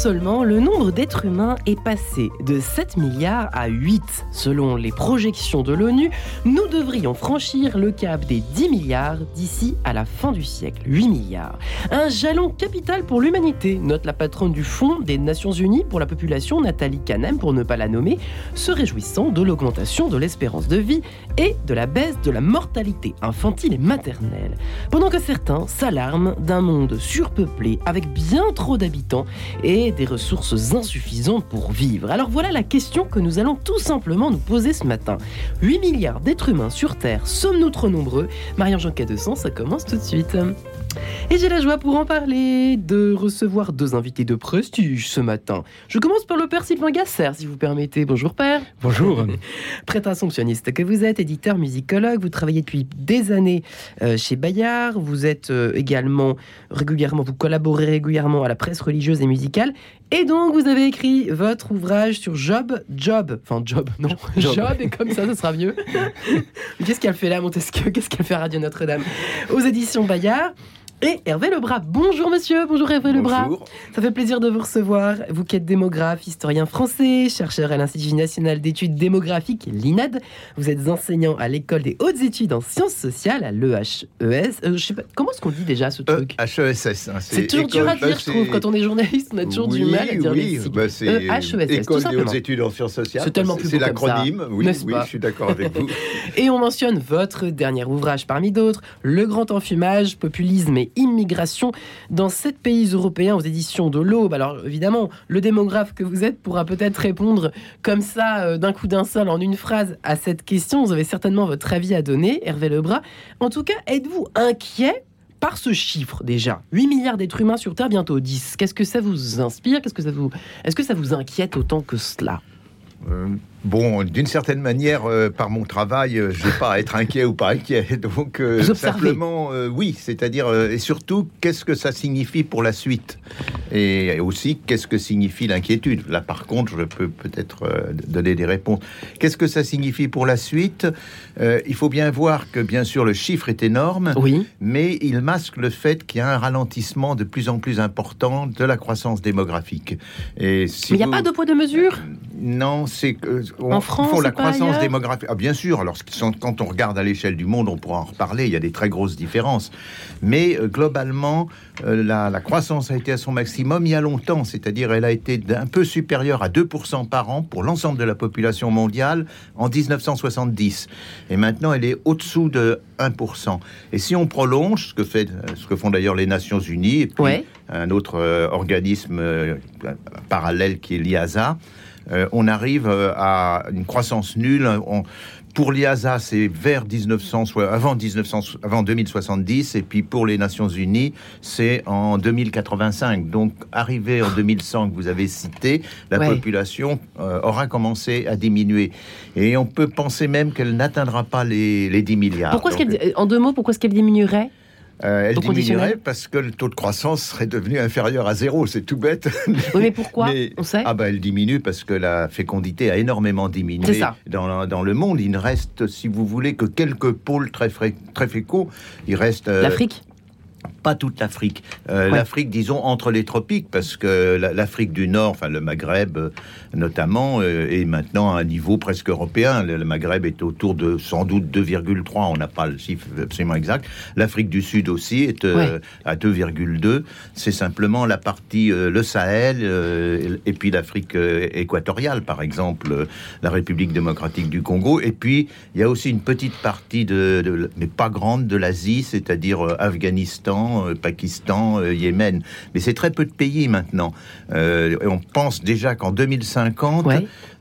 seulement, le nombre d'êtres humains est passé de 7 milliards à 8. Selon les projections de l'ONU, nous devrions franchir le cap des 10 milliards d'ici à la fin du siècle. 8 milliards. Un jalon capital pour l'humanité, note la patronne du Fonds des Nations Unies pour la population, Nathalie Canem, pour ne pas la nommer, se réjouissant de l'augmentation de l'espérance de vie et de la baisse de la mortalité infantile et maternelle. Pendant que certains s'alarment d'un monde surpeuplé avec bien trop d'habitants et des ressources insuffisantes pour vivre. Alors voilà la question que nous allons tout simplement nous poser ce matin. 8 milliards d'êtres humains sur Terre, sommes-nous trop nombreux? Marie-Jean Cadescent, ça commence tout de suite. Et j'ai la joie pour en parler de recevoir deux invités de prestige ce matin. Je commence par le père Sylvain Gasser, si vous permettez. Bonjour père. Bonjour. Prêtre assomptionniste que vous êtes, éditeur, musicologue, vous travaillez depuis des années euh, chez Bayard, vous êtes euh, également régulièrement, vous collaborez régulièrement à la presse religieuse et musicale, et donc vous avez écrit votre ouvrage sur Job, Job, enfin Job, non, Job, Job et comme ça, ce sera mieux. Qu'est-ce qu'elle fait là, Montesquieu? Qu'est-ce qu'elle fait à Radio Notre-Dame? Aux éditions Bayard et Hervé Lebras. Bonjour monsieur, bonjour Hervé Lebras. Ça fait plaisir de vous recevoir. Vous qui êtes démographe, historien français, chercheur à l'Institut national d'études démographiques, l'INAD. Vous êtes enseignant à l'école des hautes études en sciences sociales, à l'EHES. Euh, je sais pas, comment est-ce qu'on dit déjà ce truc HESS. Hein, c'est toujours dur à dire, je trouve. Quand on est journaliste, on a toujours du mal à dire oui, les bah c'est HESS, École des hautes études en sciences sociales. C'est tellement plus C'est l'acronyme, oui, oui, je suis d'accord avec vous. et on mentionne votre dernier ouvrage parmi d'autres, Le grand enfumage, populisme et immigration dans sept pays européens aux éditions de l'Aube. Alors évidemment, le démographe que vous êtes pourra peut-être répondre comme ça, euh, d'un coup d'un seul, en une phrase, à cette question. Vous avez certainement votre avis à donner, Hervé Lebras. En tout cas, êtes-vous inquiet par ce chiffre déjà? 8 milliards d'êtres humains sur Terre, bientôt 10. Qu'est-ce que ça vous inspire? Qu'est-ce que ça vous Est-ce que ça vous inquiète autant que cela? Euh, Bon, d'une certaine manière, euh, par mon travail, euh, je n'ai pas à être inquiet ou pas inquiet. Donc, simplement, oui, c'est-à-dire, et surtout, qu'est-ce que ça signifie pour la suite? Et aussi, qu'est-ce que signifie l'inquiétude? Là, par contre, je peux peut-être donner des réponses. Qu'est-ce que ça signifie pour la suite? Il faut bien voir que, bien sûr, le chiffre est énorme, oui. mais il masque le fait qu'il y a un ralentissement de plus en plus important de la croissance démographique. Et si mais il n'y a pas de poids de mesure? Non, c'est que en France, la croissance démographique. Ah, bien sûr. Alors, quand on regarde à l'échelle du monde, on pourra en reparler. Il y a des très grosses différences. Mais euh, globalement, euh, la, croissance a été à son maximum il y a longtemps. C'est-à-dire, elle a été un peu supérieure à 2% par an pour l'ensemble de la population mondiale en 1970. Et maintenant, elle est au-dessous de 1%. Et si on prolonge, ce que, fait, ce que font d'ailleurs les Nations Unies, et puis un autre euh, organisme parallèle qui est l'IASA, euh, on arrive euh, à une croissance nulle. pour l'IASA, c'est vers 1900, avant, 1900, avant 2070, et puis pour les Nations Unies, c'est en 2085. Donc, arrivé en 2100 que vous avez cité, la population euh, aura commencé à diminuer. Et on peut penser même qu'elle n'atteindra pas les, les 10 milliards. Pourquoi en deux mots, pourquoi est-ce qu'elle diminuerait? Euh, elle diminuerait parce que le taux de croissance serait devenu inférieur à zéro. C'est tout bête. Oui, mais pourquoi On sait Ah bah elle diminue parce que la fécondité a énormément diminué dans, dans, le monde. Il ne reste, si vous voulez, que quelques pôles très, très féconds. Il reste euh, l'Afrique? Pas toute l'Afrique. Euh, L'Afrique, disons, entre les tropiques, parce que l'Afrique du Nord, enfin le Maghreb euh, notamment, euh, est maintenant à un niveau presque européen. Le, Maghreb est autour de sans doute 2,3, on n'a pas le chiffre absolument exact. L'Afrique du Sud aussi est à 2,2. C'est simplement la partie, le Sahel, et puis l'Afrique équatoriale, par exemple, la République démocratique du Congo. Et puis, il y a aussi une petite partie, de mais pas grande, de l'Asie, c'est-à-dire Afghanistan, euh, Pakistan, euh, Yémen. Mais c'est très peu de pays maintenant. Euh, on pense déjà qu'en 2050,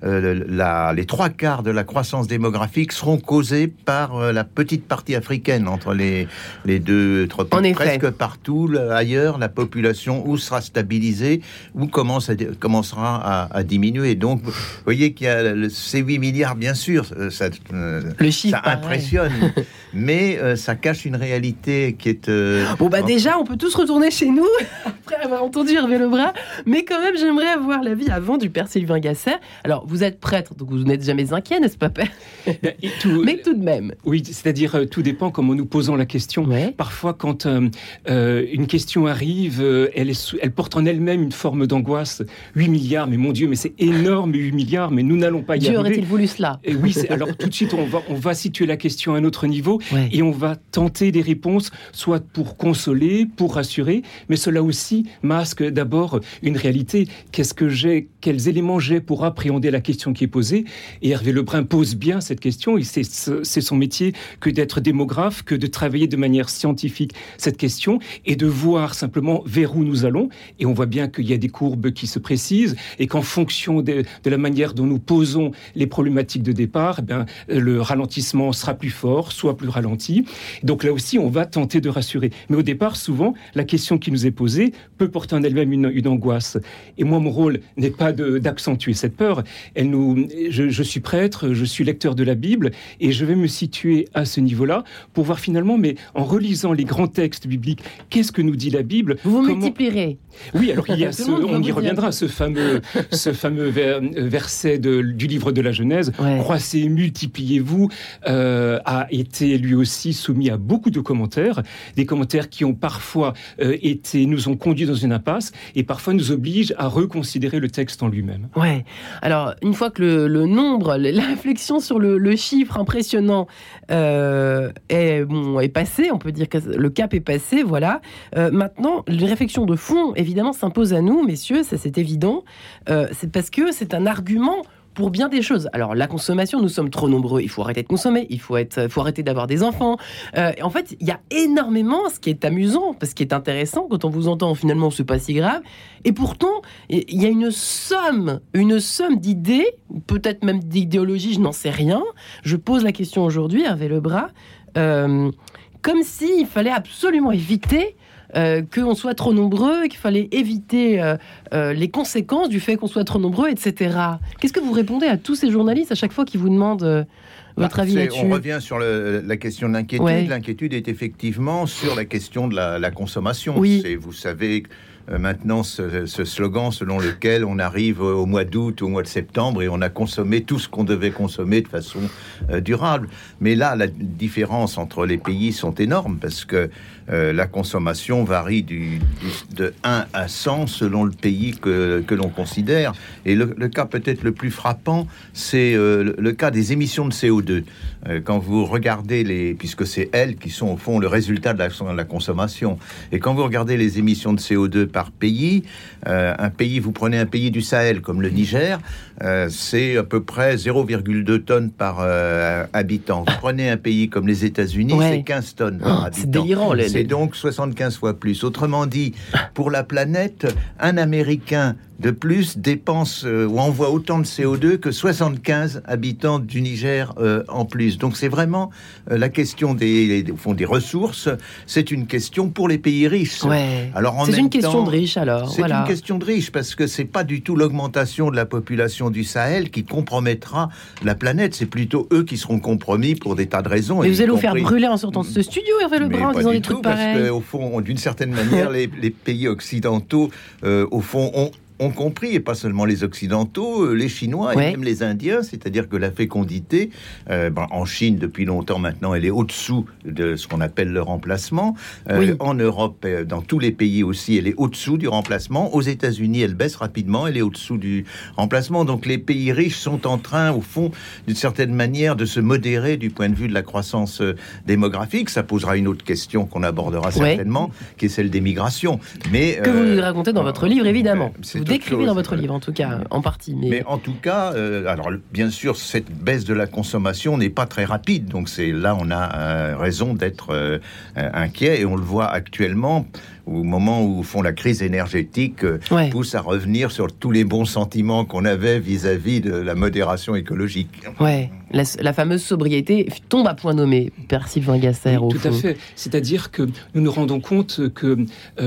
les trois quarts de la croissance démographique seront causés par la petite partie africaine entre les, les deux tropiques. Presque partout ailleurs, la population ou sera stabilisée ou commence commencera à, diminuer. Donc, vous voyez qu'il y a ces 8 milliards, bien sûr, ça, Le chiffre, ça impressionne, mais ça cache une réalité qui est... Bon, bah, bah déjà, on peut tous retourner chez nous après avoir entendu Hervé Lebras, mais quand même, j'aimerais avoir l'avis avant du père Sylvain Gasser. Alors, vous êtes prêtre, donc vous n'êtes jamais inquiet, n'est-ce pas, père? Ben, Mais tout de même. Oui, c'est-à-dire, euh, tout dépend comment nous posons la question. Parfois, quand euh, euh, une question arrive, elle, elle porte en elle-même une forme d'angoisse. 8 milliards, mais mon Dieu, mais c'est énorme, 8 milliards, mais nous n'allons pas y Dieu aurait-il voulu cela? Et Oui, alors tout de suite, on va, on va situer la question à un autre niveau et on va tenter des réponses, soit pour consoler, pour rassurer, mais cela aussi masque d'abord une réalité. Qu'est-ce que j'ai, quels éléments j'ai pour appréhender la question qui est posée? Et Hervé Lebrun pose bien cette question, et c'est son métier que d'être démographe, que de travailler de manière scientifique cette question et de voir simplement vers où nous allons. Et on voit bien qu'il y a des courbes qui se précisent et qu'en fonction de, la manière dont nous posons les problématiques de départ, eh le ralentissement sera plus fort, soit plus ralenti. Donc là aussi, on va tenter de rassurer. Mais au départ, souvent, la question qui nous est posée peut porter en elle-même une, une, angoisse. Et moi, mon rôle n'est pas d'accentuer cette peur. Elle nous, je, je, suis prêtre, je suis lecteur de la Bible, et je vais me situer à ce niveau-là pour voir finalement, mais en relisant les grands textes bibliques, qu'est-ce que nous dit la Bible? Vous vous multiplierez. Oui, alors il y a ce, on y reviendra, ce fameux, ce fameux verset de, du livre de la Genèse, croissez, multipliez-vous, euh, a été lui aussi soumis à beaucoup de commentaires, des commentaires qui ont parfois euh, nous ont conduits dans une impasse et parfois nous obligent à reconsidérer le texte en lui-même. Ouais. Alors une fois que le, nombre, la réflexion sur le, chiffre impressionnant euh, est bon est passé, on peut dire que le cap est passé, voilà. maintenant, les réflexions de fond, évidemment, s'impose à nous, messieurs, ça c'est évident. Euh, c'est parce que c'est un argument pour bien des choses. Alors la consommation, nous sommes trop nombreux, il faut arrêter de consommer, il faut, être, faut arrêter d'avoir des enfants. Euh, en fait, il y a énormément, ce qui est amusant, parce qui est intéressant, quand on vous entend, finalement, c'est pas si grave. Et pourtant, il y a une somme, une somme d'idées, peut-être même d'idéologies, je n'en sais rien. Je pose la question aujourd'hui, Hervé Lebras, euh, comme s'il fallait absolument éviter euh, qu'on soit trop nombreux, qu'il fallait éviter euh, euh, les conséquences du fait qu'on soit trop nombreux, etc. Qu'est-ce que vous répondez à tous ces journalistes à chaque fois qui vous demandent votre bah, avis là-dessus On revient sur la question de l'inquiétude. L'inquiétude est effectivement sur la question de la, consommation. Oui. Vous savez maintenant ce, slogan selon lequel on arrive au mois d'août, au mois de septembre et on a consommé tout ce qu'on devait consommer de façon durable. Mais là, la différence entre les pays sont énormes parce que euh, la consommation varie de 1 à 100 selon le pays que, que l'on considère. Et le, cas peut-être le plus frappant, c'est euh, le, cas des émissions de CO2. Euh, quand vous regardez les, puisque c'est elles qui sont au fond le résultat de la, de la consommation, et quand vous regardez les émissions de CO2 par pays, un pays, vous prenez un pays du Sahel comme le Niger, c'est à peu près 0,2 tonnes par habitant. Vous prenez un pays comme les États-Unis, c'est 15 tonnes par habitant. C'est délirant, les, et donc 75 fois plus. Autrement dit, pour la planète, un Américain de plus dépense euh, ou envoie autant de CO2 que 75 habitants du Niger euh, en plus. Donc c'est vraiment euh, la question des, fond, des ressources. C'est une question pour les pays riches. Ouais. Alors c'est une question de riches alors. C'est une question de riches parce que c'est pas du tout l'augmentation de la population du Sahel qui compromettra la planète. C'est plutôt eux qui seront compromis pour des tas de raisons. Mais vous allez vous faire brûler en sortant de ce studio, Hervé Lebrun, en disant des trucs pareils. Parce qu'au fond, d'une certaine manière, les, les, pays occidentaux, au fond, ont ont compris, et pas seulement les Occidentaux, euh, les Chinois et même les Indiens, c'est-à-dire que la fécondité, euh, ben, en Chine depuis longtemps maintenant, elle est au-dessous de ce qu'on appelle le remplacement. Euh, en Europe, dans tous les pays aussi, elle est au-dessous du remplacement. Aux États-Unis, elle baisse rapidement, elle est au-dessous du remplacement. Donc les pays riches sont en train, au fond, d'une certaine manière, de se modérer du point de vue de la croissance démographique. Ça posera une autre question qu'on abordera certainement, qui est celle des migrations. Mais que vous nous racontez dans votre livre, évidemment décrivez dans votre livre, en tout cas, en partie. Mais, en tout cas, euh, alors bien sûr, cette baisse de la consommation n'est pas très rapide. Donc c'est là, on a euh, raison d'être euh, inquiet et on le voit actuellement au moment où font la crise énergétique pousse à revenir sur tous les bons sentiments qu'on avait vis-à-vis de la modération écologique. Ouais, la, fameuse sobriété tombe à point nommé, Père Sylvain Gasser. tout à fait. C'est-à-dire que nous nous rendons compte que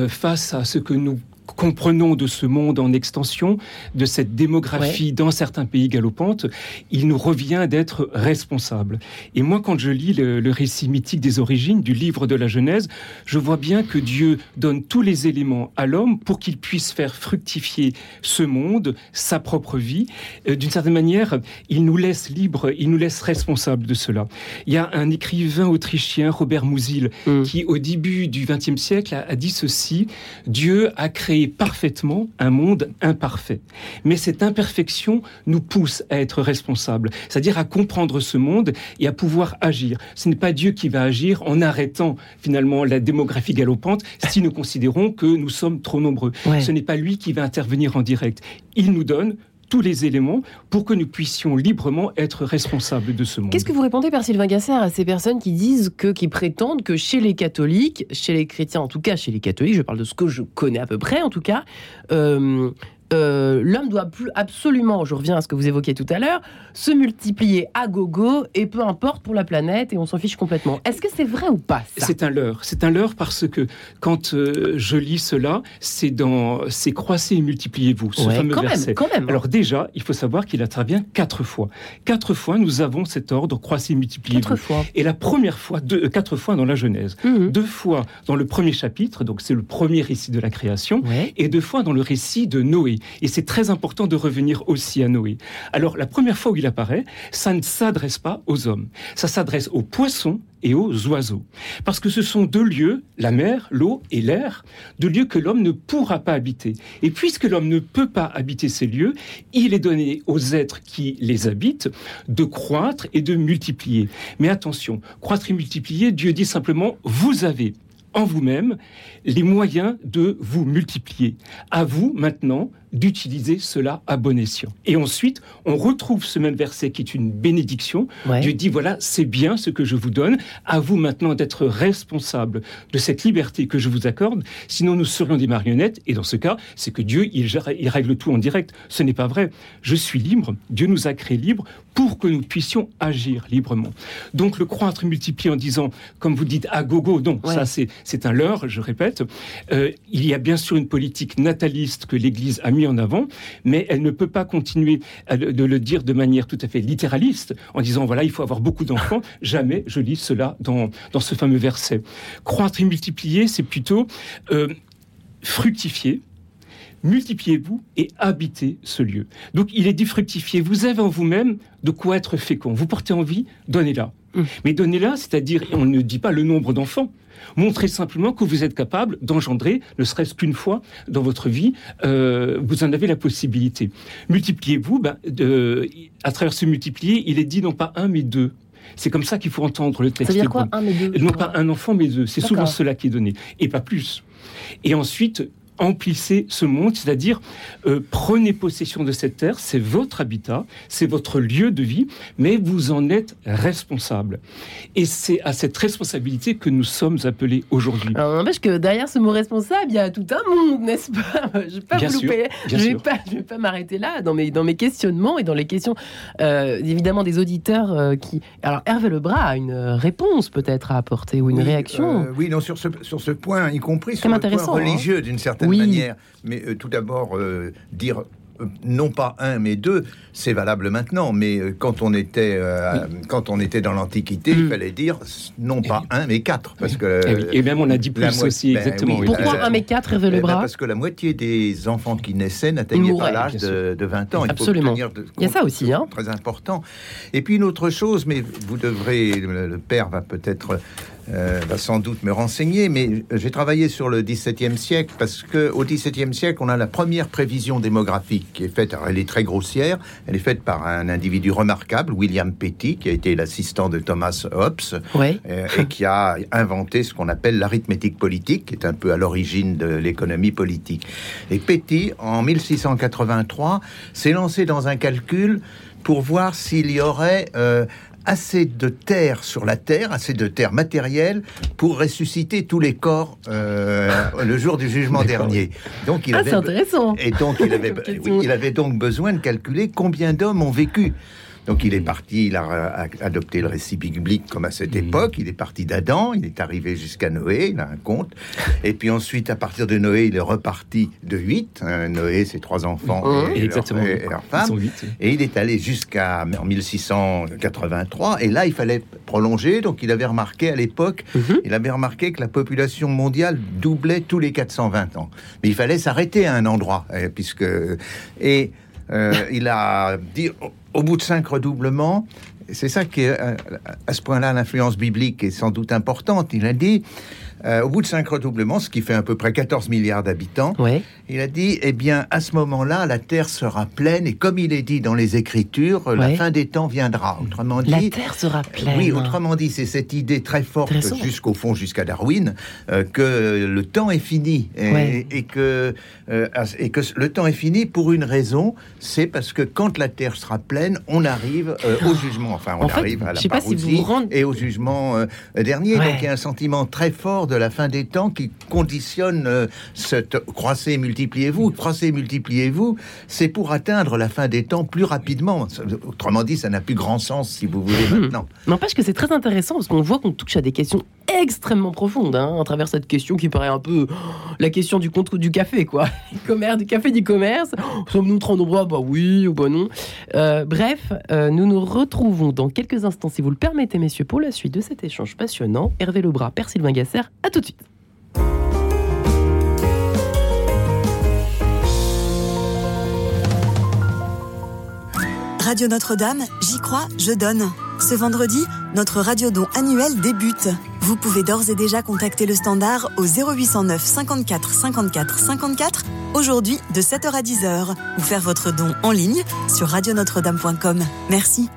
face à ce que nous comprenons de ce monde en extension, de cette démographie dans certains pays galopantes, il nous revient d'être responsables. Et moi, quand je lis le, récit mythique des origines du livre de la Genèse, je vois bien que Dieu donne tous les éléments à l'homme pour qu'il puisse faire fructifier ce monde, sa propre vie. Euh, d'une certaine manière, il nous laisse libres, il nous laisse responsables de cela. Il y a un écrivain autrichien, Robert Musil, mm. qui au début du XXe siècle a, a dit ceci Dieu a créé parfaitement un monde imparfait. Mais cette imperfection nous pousse à être responsables, c'est-à-dire à comprendre ce monde et à pouvoir agir. Ce n'est pas Dieu qui va agir en arrêtant finalement la démographie galopante si nous considérons que nous sommes trop nombreux. Ce n'est pas lui qui va intervenir en direct. Il nous donne tous les éléments pour que nous puissions librement être responsables de ce monde. Qu'est-ce que vous répondez, Père Sylvain Gasser, à ces personnes qui disent que, qui prétendent que chez les catholiques, chez les chrétiens, en tout cas chez les catholiques, je parle de ce que je connais à peu près, en tout cas, euh, euh, l'homme doit plus absolument, je reviens à ce que vous évoquiez tout à l'heure, se multiplier à gogo et peu importe pour la planète et on s'en fiche complètement. Est-ce que c'est vrai ou pas C'est un leurre. C'est un leurre parce que quand euh, je lis cela, c'est dans c'est croissez et multipliez-vous, ce fameux verset. Alors déjà, il faut savoir qu'il intervient quatre fois. Quatre fois, nous avons cet ordre croissez et multipliez-vous. Quatre fois. Et la première fois, deux, euh, quatre fois dans la Genèse, mhm. deux fois dans le premier chapitre, donc c'est le premier récit de la création, et deux fois dans le récit de Noé. Et c'est très important de revenir aussi à Noé. Alors, la première fois où il apparaît, ça ne s'adresse pas aux hommes. Ça s'adresse aux poissons et aux oiseaux. Parce que ce sont deux lieux, la mer, l'eau et l'air, deux lieux que l'homme ne pourra pas habiter. Et puisque l'homme ne peut pas habiter ces lieux, il est donné aux êtres qui les habitent de croître et de multiplier. Mais attention, croître et multiplier, Dieu dit simplement, vous avez en vous-même les moyens de vous multiplier. À vous maintenant d'utiliser cela à bon escient. Et ensuite, on retrouve ce même verset qui est une bénédiction. Dieu dit, voilà, c'est bien ce que je vous donne. À vous maintenant d'être responsable de cette liberté que je vous accorde. Sinon, nous serions des marionnettes. Et dans ce cas, c'est que Dieu, il, il règle tout en direct. Ce n'est pas vrai. Je suis libre. Dieu nous a créés libres pour que nous puissions agir librement. Donc, le croître multiplié en disant, comme vous dites, à gogo, non, ça c'est un leurre, je répète. Euh, il y a bien sûr une politique nataliste que l'Église a mis en avant, mais elle ne peut pas continuer de le dire de manière tout à fait littéraliste, en disant voilà, il faut avoir beaucoup d'enfants. Jamais je lis cela dans, dans ce fameux verset. Croître et multiplier, c'est plutôt euh, fructifier, multipliez-vous et habitez ce lieu. Donc il est dit fructifier. Vous avez en vous-même de quoi être fécond. Vous portez envie, donnez-la. Mmh. Mais donnez-la, c'est-à-dire, on ne dit pas le nombre d'enfants. Montrez simplement que vous êtes capable d'engendrer, ne serait-ce qu'une fois dans votre vie, euh, vous en avez la possibilité. Multipliez-vous, ben, à travers ce multiplier, il est dit non pas un, mais deux. C'est comme ça qu'il faut entendre le texte. Ça veut dire quoi, un mais deux? Non pas un enfant, mais deux. C'est souvent cela qui est donné, et pas plus. Et ensuite, emplissez ce monde, c'est-à-dire euh, prenez possession de cette terre, c'est votre habitat, c'est votre lieu de vie, mais vous en êtes responsable. Et c'est à cette responsabilité que nous sommes appelés aujourd'hui. N'empêche que derrière ce mot responsable, il y a tout un monde, n'est-ce pas? Je ne vais pas je vais pas, m'arrêter là dans mes, dans mes questionnements et dans les questions, euh, évidemment, des auditeurs euh, qui... Alors, Hervé Lebras a une réponse peut-être à apporter ou une réaction. oui, non, sur ce, sur ce point, y compris sur le point hein. religieux, d'une certaine manière. Mais euh, tout d'abord, euh, dire euh, non pas un mais deux, c'est valable maintenant. Mais quand on était quand on était dans l'Antiquité, il mm. fallait dire non pas un mais quatre, parce que eh et, même on a dit plus aussi ben exactement. Pourquoi un mais quatre, Hervé le bras Parce que la moitié des enfants qui naissaient n'atteignaient pas l'âge de, 20 ans. Absolument. Il, il y a ça aussi, hein. Très important. Et puis une autre chose, mais vous devrez, le père va peut-être euh, va sans doute me renseigner, mais j'ai travaillé sur le XVIIe siècle parce que au XVIIe siècle, on a la première prévision démographique qui est faite. elle est très grossière. Elle est faite par un individu remarquable, William Petty, qui a été l'assistant de Thomas Hobbes euh, et qui a inventé ce qu'on appelle l'arithmétique politique, qui est un peu à l'origine de l'économie politique. Et Petty, en 1683, s'est lancé dans un calcul pour voir s'il y aurait euh, assez de terre sur la terre, assez de terre matérielle pour ressusciter tous les corps euh, le jour du jugement dernier. Donc il ah, avait, intéressant. Et donc il avait, il avait donc besoin de calculer combien d'hommes ont vécu Donc il est parti, il a adopté le récit biblique comme à cette mhm. époque. Il est parti d'Adam, il est arrivé jusqu'à Noé, il a un conte. Et puis ensuite, à partir de Noé, il est reparti de 8. Hein, Noé, ses trois enfants et, Leur, femme. Et il est allé jusqu'à 1683. Et là, il fallait prolonger. Donc il avait remarqué à l'époque, mhm. il avait remarqué que la population mondiale doublait tous les 420 ans. Mais il fallait s'arrêter à un endroit, euh, puisque... Et euh, il a dit, au bout de cinq redoublements, c'est ça qui est, euh, à ce point-là, l'influence biblique est sans doute importante. Il a dit, euh, au bout de cinq redoublements, ce qui fait à peu près 14 milliards d'habitants, il a dit, eh bien, à ce moment-là, la Terre sera pleine, et comme il est dit dans les Écritures, la fin des temps viendra. Autrement dit... La Terre sera pleine. Oui, autrement dit, c'est cette idée très forte, jusqu'au fond, jusqu'à Darwin, euh, que le temps est fini, et, que, euh, et que le temps est fini pour une raison, c'est parce que quand la Terre sera pleine, on arrive au jugement, enfin, on arrive à la parousie et au jugement dernier. Donc il y a un sentiment très fort de la fin des temps qui conditionne euh, cette croissez multipliez-vous. Croissez multipliez-vous, c'est pour atteindre la fin des temps plus rapidement. Autrement dit, ça n'a plus grand sens si vous voulez hmm. maintenant. N'empêche que c'est très intéressant parce qu'on voit qu'on touche à des questions extrêmement profondes hein, à travers cette question qui paraît un peu la question du contre du café, quoi. commerce, du café, du commerce. Sommes-nous trop nombreux? Bah oui ou bah non. Euh, bref, euh, nous nous retrouvons dans quelques instants, si vous le permettez, messieurs, pour la suite de cet échange passionnant. Hervé Lebras, Père Sylvain Gasser, à tout de suite. Radio Notre-Dame, j'y crois, je donne. Ce vendredi, notre radio don annuel débute. Vous pouvez d'ores et déjà contacter le standard au 0809 54 54 54 aujourd'hui de 7h à 10h ou faire votre don en ligne sur radionotre-dame.com. Merci.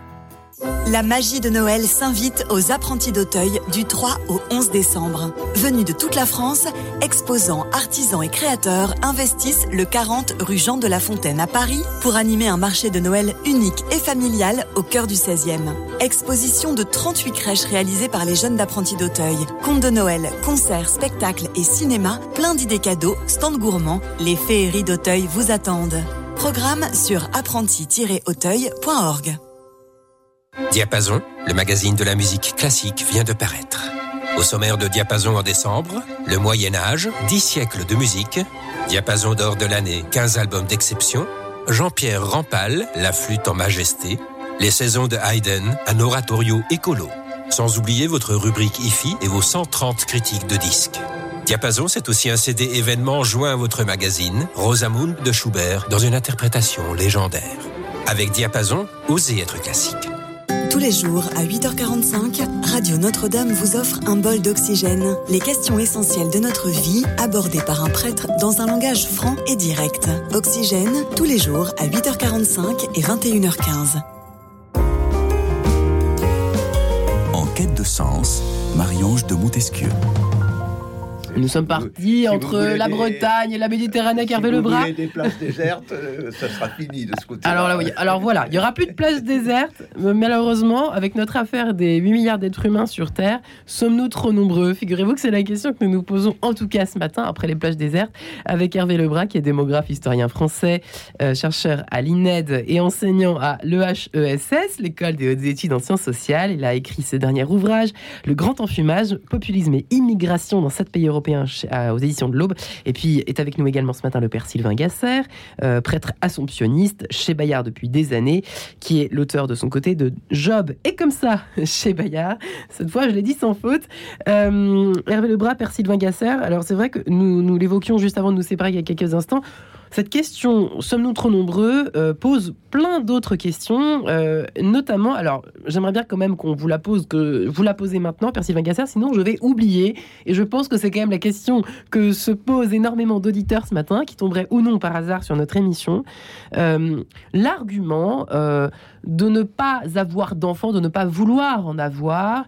La magie de Noël s'invite aux apprentis d'Auteuil du 3 au 11 décembre. Venus de toute la France, exposants, artisans et créateurs investissent le 40 rue Jean de la Fontaine à Paris pour animer un marché de Noël unique et familial au cœur du 16e. Exposition de 38 crèches réalisées par les jeunes d'apprentis d'Auteuil. Contes de Noël, concerts, spectacles et cinéma, plein d'idées cadeaux, stands gourmands, les féeries d'Auteuil vous attendent. Programme sur apprenti-auteuil.org. Diapason, le magazine de la musique classique, vient de paraître. Au sommaire de Diapason en décembre, le Moyen Âge, 10 siècles de musique, Diapason d'or de l'année, 15 albums d'exception, Jean-Pierre Rampal, La flûte en majesté, les saisons de Haydn, un oratorio écolo. Sans oublier votre rubrique IFI et vos 130 critiques de disques. Diapason, c'est aussi un CD événement joint à votre magazine, Rosamund de Schubert, dans une interprétation légendaire. Avec Diapason, osez être classique. Tous les jours à 8h45, Radio Notre-Dame vous offre un bol d'oxygène. Les questions essentielles de notre vie abordées par un prêtre dans un langage franc et direct. Oxygène, tous les jours à 8h45 et 21h15. En quête de sens, Marie-Ange de Montesquieu. Nous sommes partis entre la Bretagne et la Méditerranée, si le le bras. des places désertes, euh, ça sera fini de ce côté. Alors là, oui. Alors voilà, il n'y aura plus de places désertes. Malheureusement, avec notre affaire des 8 milliards d'êtres humains sur Terre, sommes-nous trop nombreux? Figurez-vous que c'est la question que nous nous posons en tout cas ce matin après les plages désertes avec Hervé Lebras, qui est démographe, historien français, euh, chercheur à l'INED et enseignant à l'EHESS, l'école des hautes études en sciences sociales. Il a écrit ce dernier ouvrage, Le grand enfumage, populisme et immigration dans sept pays européens aux éditions de l'Aube. Et puis est avec nous également ce matin le père Sylvain Gasser, euh, prêtre assomptionniste chez Bayard depuis des années, qui est l'auteur de son côté de Job et comme ça chez Bayard. Cette fois, je l'ai dit sans faute. Euh, Hervé Lebras, père Sylvain Gasser. Alors c'est vrai que nous, nous l'évoquions juste avant de nous séparer il y a quelques instants. Cette question, sommes-nous trop nombreux, euh, pose plein d'autres questions, euh, notamment, alors j'aimerais bien quand même qu'on vous la pose, que vous la posez maintenant, Percy Gasser, sinon je vais oublier. Et je pense que c'est quand même la question que se posent énormément d'auditeurs ce matin, qui tomberaient ou non par hasard sur notre émission. Euh, l'argument de ne pas avoir d'enfants, de ne pas vouloir en avoir,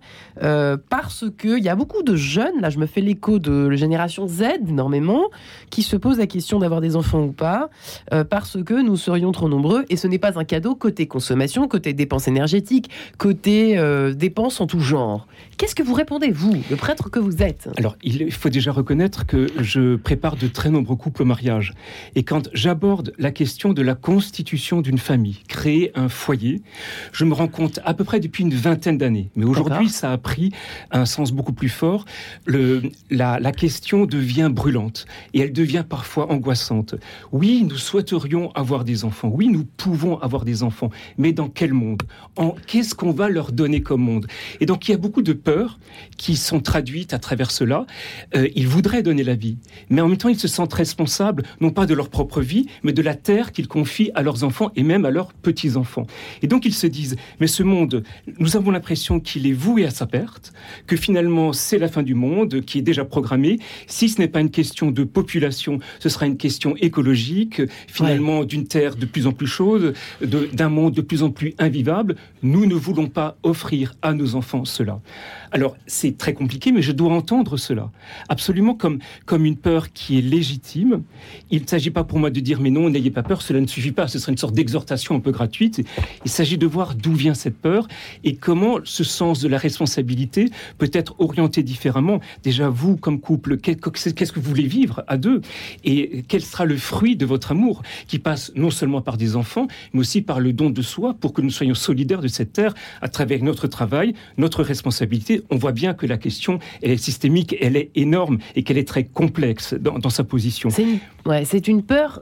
parce qu'il y a beaucoup de jeunes, là je me fais l'écho de la génération Z énormément, qui se posent la question d'avoir des enfants ou pas, euh, parce que nous serions trop nombreux, et ce n'est pas un cadeau côté consommation, côté dépenses énergétiques, côté euh, dépenses en tout genre. Qu'est-ce que vous répondez, vous, le prêtre que vous êtes? Alors, il faut déjà reconnaître que je prépare de très nombreux couples au mariage, et quand j'aborde la question de la constitution d'une famille, créer un foyer, Je me rends compte à peu près depuis une vingtaine d'années, mais aujourd'hui ça a pris un sens beaucoup plus fort. Le, la, la question devient brûlante et elle devient parfois angoissante. Oui, nous souhaiterions avoir des enfants. Oui, nous pouvons avoir des enfants. Mais dans quel monde? En qu'est-ce qu'on va leur donner comme monde? Et donc il y a beaucoup de peurs qui sont traduites à travers cela. Euh, ils voudraient donner la vie, mais en même temps ils se sentent responsables non pas de leur propre vie, mais de la terre qu'ils confient à leurs enfants et même à leurs petits-enfants. Et donc ils se disent, mais ce monde, nous avons l'impression qu'il est voué à sa perte, que finalement c'est la fin du monde, qui est déjà programmée. Si ce n'est pas une question de population, ce sera une question écologique, finalement d'une terre de plus en plus chaude, d'un monde de plus en plus invivable. Nous ne voulons pas offrir à nos enfants cela. Alors c'est très compliqué, mais je dois entendre cela absolument comme comme une peur qui est légitime. Il ne s'agit pas pour moi de dire mais non, n'ayez pas peur, cela ne suffit pas. Ce serait une sorte d'exhortation un peu gratuite. Il s'agit de voir d'où vient cette peur et comment ce sens de la responsabilité peut être orienté différemment. Déjà vous comme couple, qu'est-ce que vous voulez vivre à deux? Et quel sera le fruit de votre amour qui passe non seulement par des enfants, mais aussi par le don de soi pour que nous soyons solidaires de cette terre à travers notre travail, notre responsabilité? On voit bien que la question, elle est systémique, elle est énorme et qu'elle est très complexe dans, sa position. C'est une peur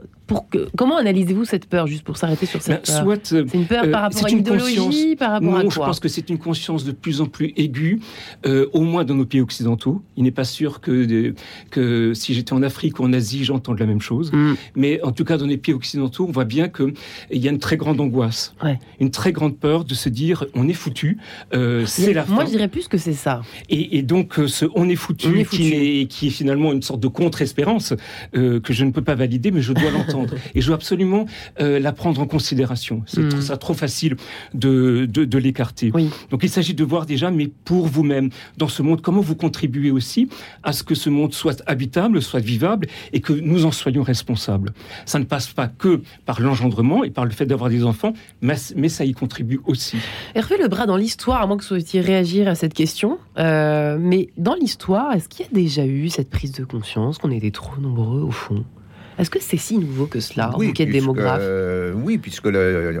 comment analysez-vous cette peur, juste pour s'arrêter sur cette ben, peur C'est une peur par euh, rapport à une idéologie, par rapport non, à quoi je pense que c'est une conscience de plus en plus aiguë, euh, au moins dans nos pays occidentaux. Il n'est pas sûr que, que si j'étais en Afrique ou en Asie, j'entende la même chose. Mm. Mais en tout cas, dans les pays occidentaux, on voit bien qu'il y a une très grande angoisse, une très grande peur de se dire on est foutu, euh, c'est la fin. Moi, je dirais plus que c'est ça. Et, donc, ce on est foutu, Qui, est, qui est finalement une sorte de contre-espérance que je ne peux pas valider, mais je dois l'entendre. Et je veux absolument euh, la prendre en considération. C'est mm. ça trop facile de, de, l'écarter. Donc il s'agit de voir déjà, mais pour vous-même, dans ce monde, comment vous contribuez aussi à ce que ce monde soit habitable, soit vivable, et que nous en soyons responsables. Ça ne passe pas que par l'engendrement et par le fait d'avoir des enfants, mais, mais, ça y contribue aussi. Hervé bras dans l'histoire, à moins que vous souhaitiez réagir à cette question, euh, mais dans l'histoire, est-ce qu'il y a déjà eu cette prise de conscience qu'on était trop nombreux au fond? Est-ce que c'est si nouveau que cela, oui, puisque, démographe? euh, Oui, puisque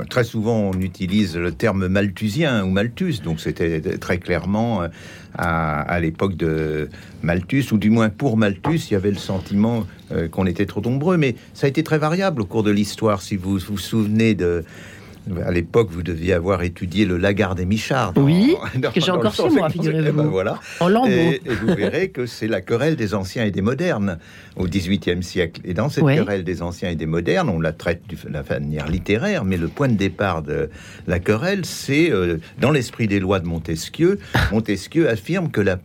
très souvent on utilise le terme malthusien ou Malthus, donc c'était très clairement euh, à, l'époque de Malthus, ou du moins pour Malthus, il y avait le sentiment euh, qu'on était trop nombreux, mais ça a été très variable au cours de l'histoire. Si vous vous souvenez de à l'époque, vous deviez avoir étudié le Lagarde et Michard. oui, que j'ai encore chez moi, figurez-vous. Ben voilà. En et, et, vous verrez que c'est la querelle des anciens et des modernes au XVIIIe siècle. Et dans cette querelle des anciens et des modernes, on la traite de la manière littéraire, mais le point de départ de la querelle, c'est euh, dans l'esprit des lois de Montesquieu. Montesquieu affirme que la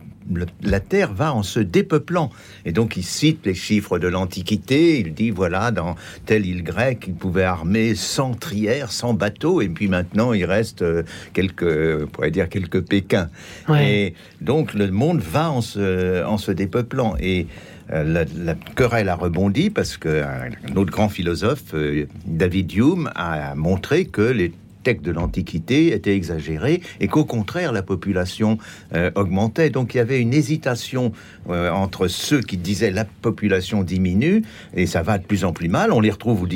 la Terre va en se dépeuplant. Et donc il cite les chiffres de l'Antiquité, il dit, voilà, dans telle île grecque, il pouvait armer 100 trières, 100 bateaux, et puis maintenant il reste euh, quelques, on pourrait dire quelques Pékins. Et donc le monde va en se, en se dépeuplant. Et euh, la, querelle a rebondi parce que un autre grand philosophe, euh, David Hume, a montré que les textes de l'Antiquité étaient exagérés et qu'au contraire la population euh, augmentait. Donc il y avait une hésitation euh, entre ceux qui disaient la population diminue et ça va de plus en plus mal. On les retrouve au,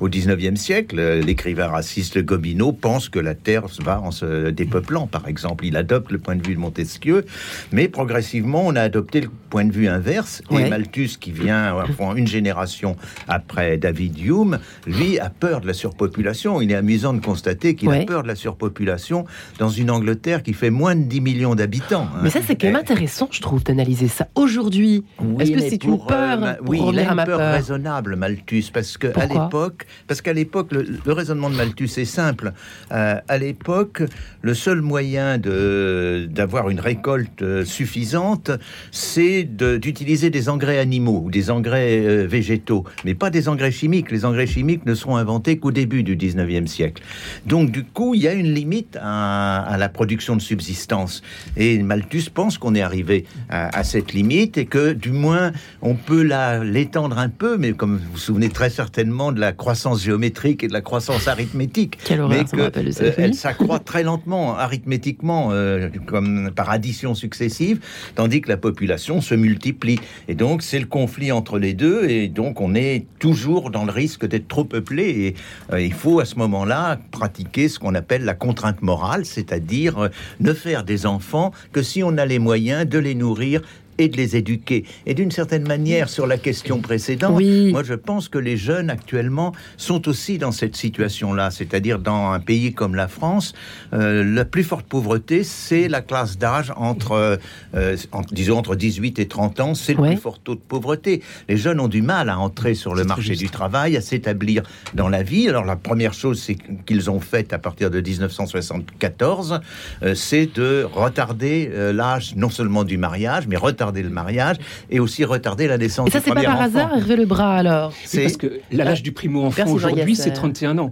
au 19e siècle. L'écrivain raciste Gobineau pense que la Terre va en se dépeuplant, par exemple. Il adopte le point de vue de Montesquieu, mais progressivement on a adopté le point de vue inverse. Et Malthus, qui vient une génération après David Hume, lui a peur de la surpopulation. Il est amusant de constater qu'il a peur de la surpopulation dans une Angleterre qui fait moins de 10 millions d'habitants. Hein. Mais ça, c'est quand même intéressant, je trouve, d'analyser ça aujourd'hui. Est-ce que c'est une peur euh, Oui, il a une peur, raisonnable, Malthus, parce que à l'époque, parce qu'à l'époque, le, raisonnement de Malthus est simple. Euh, à l'époque, le seul moyen de d'avoir une récolte euh, suffisante, c'est d'utiliser des engrais animaux ou des engrais végétaux, mais pas des engrais chimiques. Les engrais chimiques ne seront inventés qu'au début du 19e siècle. Donc, donc, du coup, il y a une limite à, la production de subsistance. Et Malthus pense qu'on est arrivé à, cette limite et que, du moins, on peut l'étendre un peu, mais comme vous vous souvenez très certainement de la croissance géométrique et de la croissance arithmétique, mais que euh, elle s'accroît très lentement, arithmétiquement, euh, comme par addition successive, tandis que la population se multiplie. Et donc, c'est le conflit entre les deux, et donc on est toujours dans le risque d'être trop peuplé. Et euh, il faut à ce moment-là pratiquer ce qu'on appelle la contrainte morale, c'est-à-dire euh, ne faire des enfants que si on a les moyens de les nourrir et de les éduquer. Et d'une certaine manière, sur la question précédente, moi je pense que les jeunes actuellement sont aussi dans cette situation-là, c'est-à-dire dans un pays comme la France, euh, la plus forte pauvreté, c'est la classe d'âge entre, euh, disons, entre 18 et 30 ans, c'est le plus fort taux de pauvreté. Les jeunes ont du mal à entrer sur le marché du travail, à s'établir dans la vie. Alors la première chose c'est qu'ils ont faite à partir de 1974, euh, c'est de retarder l'âge non seulement du mariage, mais retarder retarder le mariage et aussi retarder la naissance et ça, c'est pas par hasard, Hervé Lebras, alors C'est parce que l'âge du primo-enfant aujourd'hui, c'est 31 ans.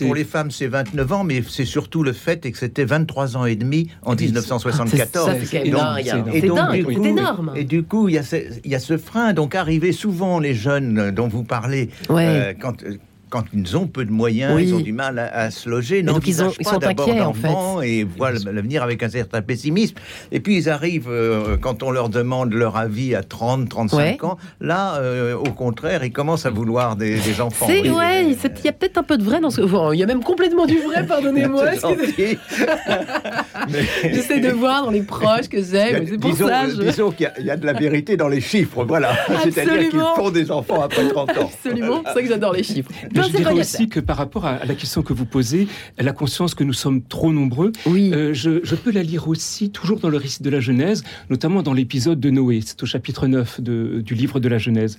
pour les femmes, c'est 29 ans, mais c'est surtout le fait que c'était 23 ans et demi en 1974. C'est énorme. Et du coup, il y, a ce, il y a ce frein. Donc, arriver souvent, les jeunes dont vous parlez, euh, quand quand ils ont peu de moyens, ils ont du mal à, se loger. Donc ils, ont, ils sont inquiets en fait. Et voient l'avenir avec un certain pessimisme. Et puis ils arrivent, euh, quand on leur demande leur avis à 30, 35 ans, là, euh, au contraire, ils commencent à vouloir des, enfants. C'est, ouais, il y a peut-être un peu de vrai dans ce... il y a même complètement du vrai, pardonnez-moi. J'essaie de voir dans les proches que c'est, c'est pour disons, ça. Disons qu'il y, a de la vérité dans les chiffres, voilà. C'est-à-dire qu'ils font des enfants après 30 ans. Absolument, c'est ça que j'adore les chiffres je dirais aussi que par rapport à, la question que vous posez, la conscience que nous sommes trop nombreux, euh, je, peux la lire aussi toujours dans le récit de la Genèse, notamment dans l'épisode de Noé, c'est au chapitre 9 du livre de la Genèse.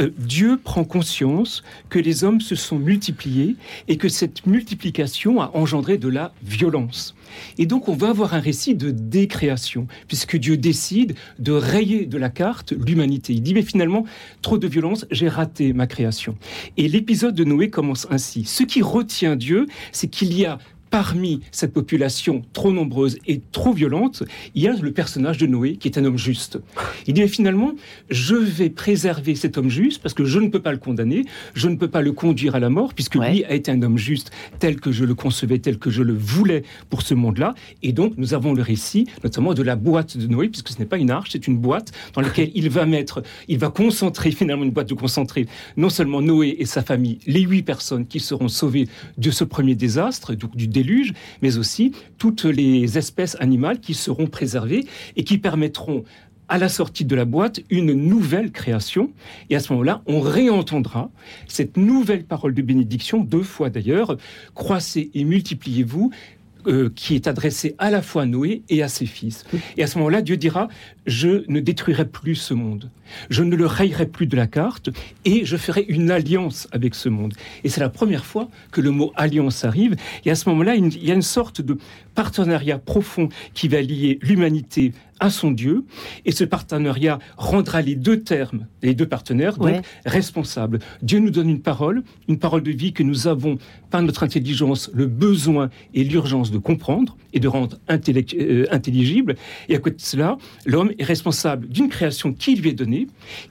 Euh, Dieu prend conscience que les hommes se sont multipliés et que cette multiplication a engendré de la violence. Et donc on va avoir un récit de décréation, puisque Dieu décide de rayer de la carte l'humanité. Il dit mais finalement, trop de violence, j'ai raté ma création. Et l'épisode de Noé commence ainsi. Ce qui retient Dieu, c'est qu'il y a parmi cette population trop nombreuse et trop violente, il y a le personnage de Noé qui est un homme juste. Il dit mais finalement, je vais préserver cet homme juste parce que je ne peux pas le condamner, je ne peux pas le conduire à la mort puisque lui a été un homme juste tel que je le concevais, tel que je le voulais pour ce monde-là. Et donc nous avons le récit notamment de la boîte de Noé puisque ce n'est pas une arche, c'est une boîte dans laquelle il va mettre, il va concentrer finalement une boîte de concentrer non seulement Noé et sa famille, les huit personnes qui seront sauvées de ce premier désastre, donc du mais aussi toutes les espèces animales qui seront préservées et qui permettront à la sortie de la boîte une nouvelle création. Et à ce moment-là, on réentendra cette nouvelle parole de bénédiction, deux fois d'ailleurs, croissez et multipliez-vous, euh, qui est adressée à la fois à Noé et à ses fils. Et à ce moment-là, Dieu dira, je ne détruirai plus ce monde, je ne le rayerai plus de la carte, et je ferai une alliance avec ce monde. Et c'est la première fois que le mot alliance arrive, et à ce moment-là, il y a une sorte de partenariat profond qui va lier l'humanité à son Dieu, et ce partenariat rendra les deux termes, les deux partenaires, donc responsables. Dieu nous donne une parole, une parole de vie que nous avons, par notre intelligence, le besoin et l'urgence de comprendre et de rendre euh, intelligible. Et à côté de cela, l'homme est responsable d'une création qui lui est donnée,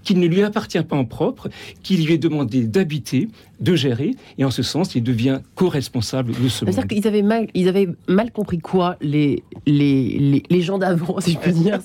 qui ne lui appartient pas en propre, qui lui est demandé d'habiter, de gérer, et en ce sens, il devient co-responsable de ce monde. C'est-à-dire qu'ils avaient mal, ils avaient mal compris quoi, les, les, les, gens d'avant, si je peux dire,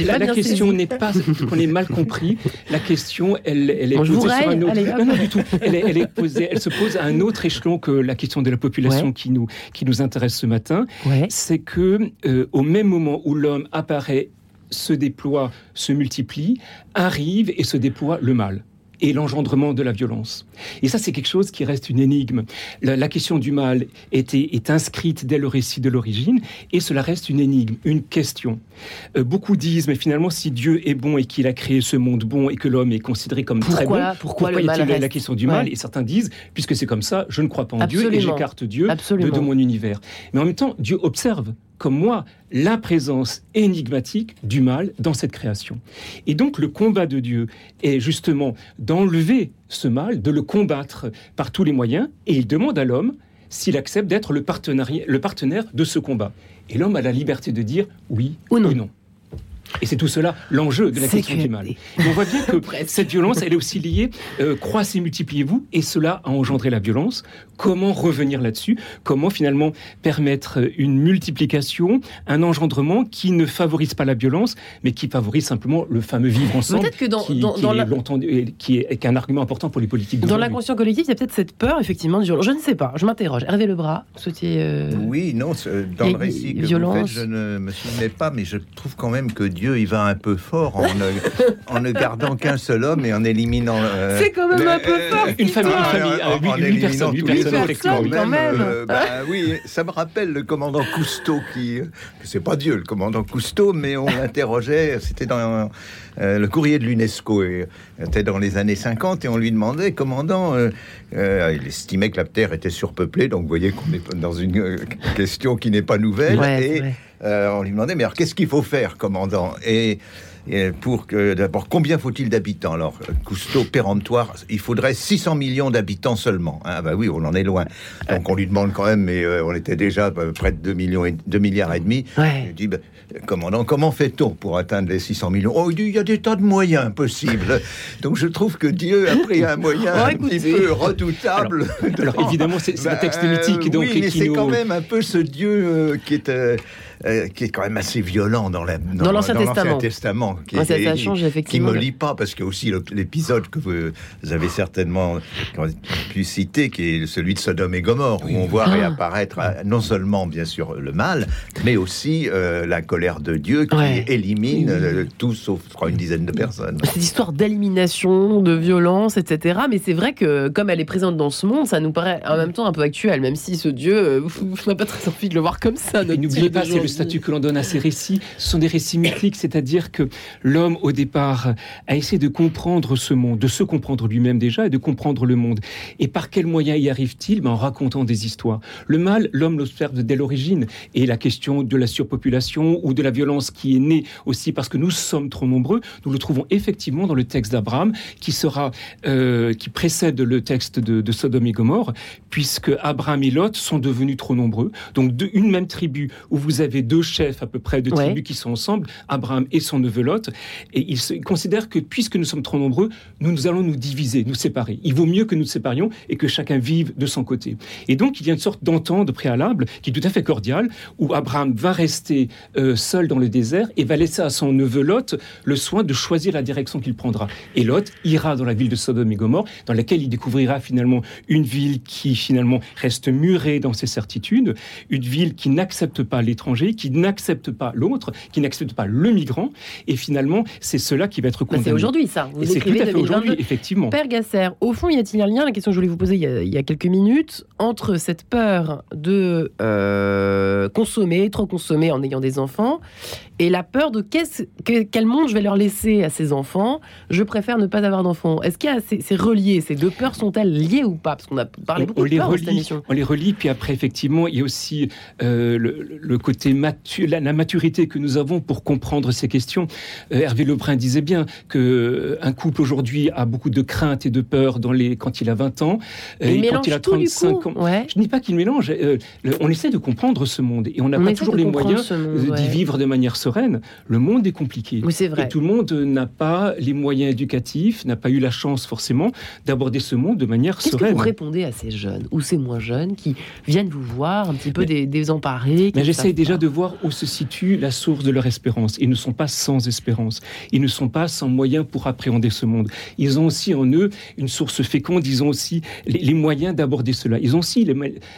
la, la question n'est pas qu'on ait mal compris, la question, elle, elle est posée sur un autre... non, non, du tout. Elle, elle, est posée, elle se pose à un autre échelon que la question de la population qui, nous, qui nous intéresse ce matin. C'est que euh, au même moment où l'homme apparaît se déploie, se multiplie, arrive et se déploie le mal et l'engendrement de la violence. Et ça, c'est quelque chose qui reste une énigme. La, question du mal est, est, inscrite dès le récit de l'origine, et cela reste une énigme, une question. Euh, beaucoup disent, mais finalement, si Dieu est bon et qu'il a créé ce monde bon et que l'homme est considéré comme très bon, pourquoi, pourquoi y a-t-il la question du mal Et certains disent, puisque c'est comme ça, je ne crois pas en Dieu et j'écarte Dieu de, de mon univers. Mais en même temps, Dieu observe comme moi la présence énigmatique du mal dans cette création. Et donc le combat de Dieu est justement d'enlever ce mal, de le combattre par tous les moyens, et il demande à l'homme s'il accepte d'être le, le partenaire de ce combat. Et l'homme a la liberté de dire oui ou non. Et c'est tout cela l'enjeu de la question du mal. on voit bien que cette violence, elle est aussi liée, euh, croissez, multipliez-vous, et cela a engendré la violence. Comment revenir là-dessus? Comment finalement permettre une multiplication, un engendrement qui ne favorise pas la violence, mais qui favorise simplement le fameux vivre ensemble, que dans, qui, dans, est qui, est, un argument important pour les politiques. Dans l'inconscient collectif, il y a peut-être cette peur, effectivement, de violence. Je ne sais pas, je m'interroge. Hervé Lebras, souhaitiez... Euh... Oui, non, dans le récit que violence. vous faites, je ne me souvenais pas, mais je trouve quand même que Dieu, il va un peu fort en ne, en ne gardant qu'un seul homme et en éliminant... Euh, c'est quand même un peu fort Une famille, une famille, en, 8, personnes, 8 personnes, quand même. Euh, bah, oui, ça me rappelle le commandant Cousteau, qui... C'est pas Dieu, le commandant Cousteau, mais on l'interrogeait, c'était dans euh, le courrier de l'UNESCO était dans les années 50 et on lui demandait, commandant, euh, euh, il estimait que la Terre était surpeuplée, donc vous voyez qu'on est dans une question qui n'est pas nouvelle. et on lui demandait, mais alors qu'est-ce qu'il faut faire, commandant? Et pour que d'abord combien faut-il d'habitants? Alors Cousteau péremptoire, il faudrait 600 millions d'habitants seulement. Ah bah oui, on en est loin. Donc on lui demande quand même, mais euh, on était déjà près de 2 millions et 2 milliards et demi. Il dit bah, commandant, comment fait-on pour atteindre les 600 millions? Oh, il dit il y a des tas de moyens possibles. Donc je trouve que Dieu a pris un moyen un petit peu redoutable. Alors, évidemment, c'est un texte mythique, donc oui, mais c'est quand même un peu ce Dieu euh, qui est euh, euh, qui est quand même assez violent dans l'Ancien Testament. Testament. qui, ça, ça change effectivement. Qui me lit pas parce qu'il y a aussi l'épisode que vous avez certainement pu citer, qui est celui de Sodome et Gomorre, où on voit ah. réapparaître euh, non seulement bien sûr le mal, mais aussi euh, la colère de Dieu qui élimine tout sauf je crois une dizaine de personnes. Cette histoire d'élimination, de violence, etc. Mais c'est vrai que comme elle est présente dans ce monde, ça nous paraît en même temps un peu actuel, même si ce Dieu, on n'a pas très envie de le voir comme ça. N'oubliez pas, c'est le statut que l'on donne à ces récits. Sont des récits mythiques, c'est-à-dire que l'homme, au départ, a essayé de comprendre ce monde, de se comprendre lui-même déjà et de comprendre le monde. Et par quels moyens y arrive-t-il? Ben, En racontant des histoires. Le mal, l'homme l'observe dès l'origine. Et la question de la surpopulation ou de la violence qui est née aussi parce que nous sommes trop nombreux, nous le trouvons effectivement dans le texte d'Abraham, qui sera, euh, qui précède le texte de, de, Sodome et Gomorre, puisque Abraham et Lot sont devenus trop nombreux. Donc, de, une même tribu où vous avez deux chefs à peu près de tribus qui sont ensemble, Abraham et son neveu Lot, et ils, considèrent que puisque nous sommes trop nombreux, nous, nous allons nous diviser, nous séparer. Il vaut mieux que nous nous séparions et que chacun vive de son côté. Et donc il y a une sorte d'entente préalable qui est tout à fait cordiale, où Abraham va rester euh, seul dans le désert et va laisser à son neveu Lot le soin de choisir la direction qu'il prendra. Et Lot ira dans la ville de Sodome et Gomorre, dans laquelle il découvrira finalement une ville qui finalement reste murée dans ses certitudes, une ville qui n'accepte pas l'étranger, qui n'accepte pas l'autre, qui n'accepte pas le migrant. Et finalement, c'est cela qui va être condamné. c'est aujourd'hui, ça. Vous c'est tout à fait aujourd'hui, effectivement. Père Gasser, au fond, y a-t-il un lien La question que je voulais vous poser il y a, quelques minutes entre cette peur de euh, consommer, trop consommer en ayant des enfants, et la peur de quel monde je vais leur laisser à ces enfants? Je préfère ne pas avoir d'enfants. Est-ce qu'il y a c'est relié Ces deux peurs sont-elles liées ou pas? Parce qu'on a parlé beaucoup on de les peurs relie, On les relie, puis après effectivement, il y a aussi euh, le, côté la, maturité que nous avons pour comprendre ces questions. Euh, Hervé Lebrun disait bien que euh, un couple aujourd'hui a beaucoup de craintes et de peurs dans les quand il a 20 ans et quand il a 35 ans. Je ne dis pas qu'il mélange. on essaie de comprendre ce monde et on n'a pas toujours les moyens d'y vivre de manière sereine. Le monde est compliqué. vrai. Et tout le monde n'a pas les moyens éducatifs, n'a pas eu la chance forcément d'aborder ce monde de manière sereine. Qu'est-ce que vous répondez à ces jeunes ou ces moins jeunes qui viennent vous voir un petit peu désemparés Mais j'essaie déjà de voir où se situe la source de leur espérance. Ils ne sont pas sans espérance. Ils ne sont pas sans moyens pour appréhender ce monde. Ils ont aussi en eux une source féconde. Ils ont aussi les, moyens d'aborder cela. Ils ont aussi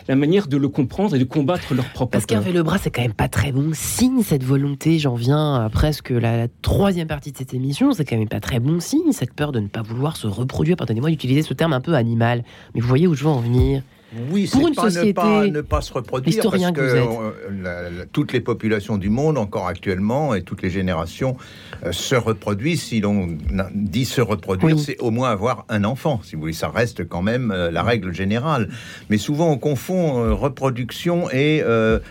la manière de le comprendre et de combattre leur propre Parce qu'Hervé Lebras, c'est quand même pas très bon signe, cette volonté. J'en viens à presque la, troisième partie de cette émission. C'est quand même pas très bon signe, cette peur de ne pas vouloir se reproduire. Pardonnez-moi d'utiliser ce terme un peu animal. Mais vous voyez où je veux en venir oui, pour une pas société, ne pas, ne pas se reproduire parce que, euh, toutes les populations du monde, encore actuellement, et toutes les générations euh, se reproduisent. Si l'on dit se reproduire, c'est au moins avoir un enfant. Si vous voulez, ça reste quand même euh, la règle générale. Mais souvent, on confond reproduction et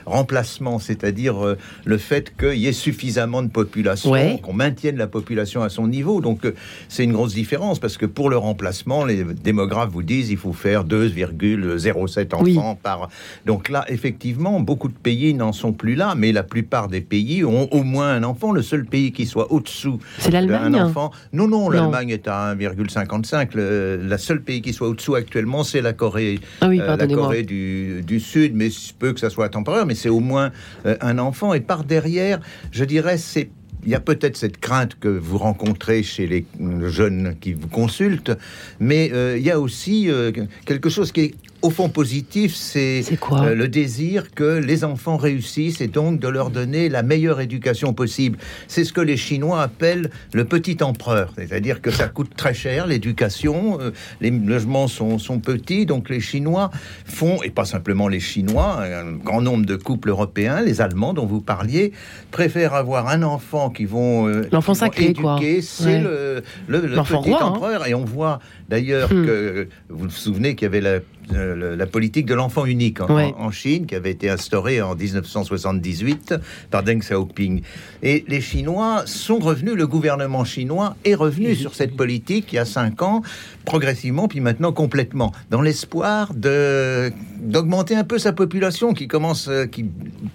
remplacement, c'est-à-dire le fait qu'il y ait suffisamment de population, qu'on maintienne la population à son niveau. Donc, c'est une grosse différence parce que pour le remplacement, les démographes vous disent il faut faire 2,0 0,7 enfants par. Donc là, effectivement, beaucoup de pays n'en sont plus là, mais la plupart des pays ont au moins un enfant. Le seul pays qui soit au-dessous d'un enfant. Non, non, l'Allemagne est à 1,55. Le seul pays qui soit au-dessous actuellement, c'est la Corée, ah euh, la Corée du, du, Sud, mais peu que ça soit temporaire, mais c'est au moins euh, un enfant. Et par derrière, je dirais, c'est il y a peut-être cette crainte que vous rencontrez chez les jeunes qui vous consultent, mais euh, il y a aussi quelque chose qui est au fond positif, c'est euh, le désir que les enfants réussissent et donc de leur donner la meilleure éducation possible. C'est ce que les Chinois appellent le petit empereur, c'est-à-dire que ça coûte très cher l'éducation, euh, les logements sont, sont, petits, donc les Chinois font, et pas simplement les Chinois, un grand nombre de couples européens, les Allemands dont vous parliez, préfèrent avoir un enfant qui vont, euh, L'enfant sacré, éduquer, c'est le, le, petit hein. empereur, et on voit d'ailleurs hmm. que, vous vous souvenez qu'il y avait la la politique de l'enfant unique en, Chine, qui avait été instaurée en 1978 par Deng Xiaoping. Et les Chinois sont revenus, le gouvernement chinois est revenu sur cette politique il y a cinq ans, progressivement, puis maintenant complètement, dans l'espoir de d'augmenter un peu sa population qui commence, euh, qui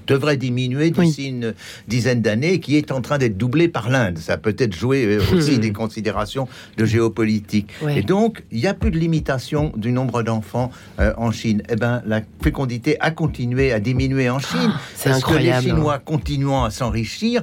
devrait diminuer d'ici une dizaine d'années, qui est en train d'être doublée par l'Inde. Ça peut être joué euh, aussi des considérations de géopolitique. Et donc, il n'y a plus de limitation du nombre d'enfants euh, en Chine. Eh ben, la fécondité a continué à diminuer en Chine. Ah, c'est incroyable. que les Chinois continuant à s'enrichir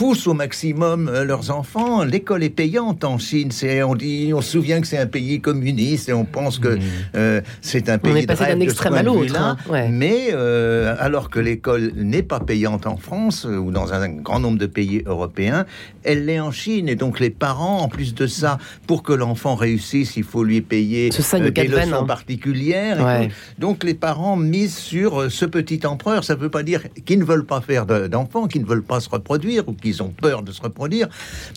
poussent au maximum euh, leurs enfants. L'école est payante en Chine. C'est, on dit, on se souvient que c'est un pays communiste et on pense que mmh. euh, c'est un pays on est passé d'un extrême à l'autre. Hein, Mais euh, alors que l'école n'est pas payante en France ou dans un grand nombre de pays européens, elle l'est en Chine. Et donc les parents, en plus de ça, pour que l'enfant réussisse, il faut lui payer des leçons hein. particulières. Donc les parents misent sur ce petit empereur. Ça ne veut pas dire qu'ils ne veulent pas faire d'enfants, qu'ils ne veulent pas se reproduire ou qu'ils ils ont peur de se reproduire,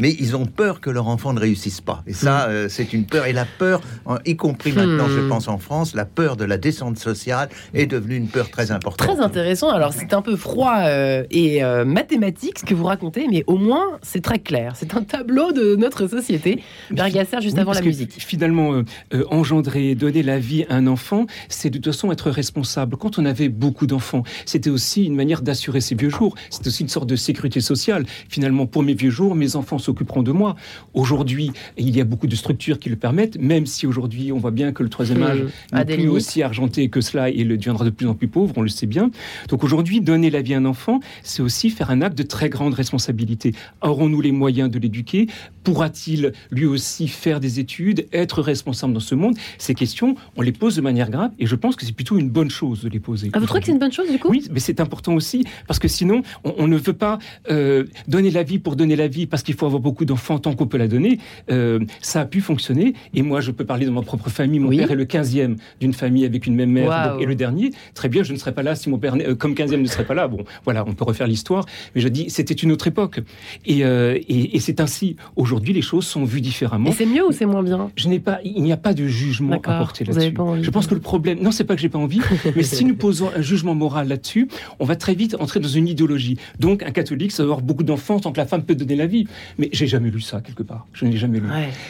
mais ils ont peur que leur enfant ne réussisse pas. Et ça, hmm. euh, c'est une peur. Et la peur, y compris maintenant, je hmm. pense en France, la peur de la descente sociale est devenue une peur très importante. Très intéressant. Alors, c'est un peu froid euh, et euh, mathématique ce que vous racontez, mais au moins, c'est très clair. C'est un tableau de notre société. Bergasser, juste avant la musique. Finalement, engendrer, donner la vie à un enfant, c'est de toute façon être responsable. Quand on avait beaucoup d'enfants, c'était aussi une manière d'assurer ses vieux jours. C'est aussi une sorte de sécurité sociale finalement, pour mes vieux jours, mes enfants s'occuperont de moi. Aujourd'hui, il y a beaucoup de structures qui le permettent, même si aujourd'hui, on voit bien que le troisième mmh. âge n'est plus aussi argenté que cela et le deviendra de plus en plus pauvre, on le sait bien. Donc aujourd'hui, donner la vie à un enfant, c'est aussi faire un acte de très grande responsabilité. Aurons-nous les moyens de l'éduquer Pourra-t-il lui aussi faire des études, être responsable dans ce monde? Ces questions, on les pose de manière grave et je pense que c'est plutôt une bonne chose de les poser. Ah, vous trouvez que c'est une bonne chose du coup? Oui, mais c'est important aussi parce que sinon, on, ne veut pas euh, donner la vie pour donner la vie parce qu'il faut avoir beaucoup d'enfants tant qu'on peut la donner. Euh, ça a pu fonctionner et moi, je peux parler de ma propre famille. Mon père est le 15e d'une famille avec une même mère et le dernier. Très bien, je ne serais pas là si mon père, euh, comme 15e, ne serait pas là. Bon, voilà, on peut refaire l'histoire. Mais je dis, c'était une autre époque. Et, et, et c'est ainsi aujourd'hui les choses sont vues différemment. Et c'est mieux ou c'est moins bien? Je n'ai pas, il n'y a pas de jugement à porter là-dessus. Je pense que le problème, non, c'est pas que j'ai pas envie, mais si nous posons un jugement moral là-dessus, on va très vite entrer dans une idéologie. Donc, un catholique, ça va avoir beaucoup d'enfants tant que la femme peut donner la vie. Mais j'ai jamais lu ça quelque part. Je n'ai jamais lu.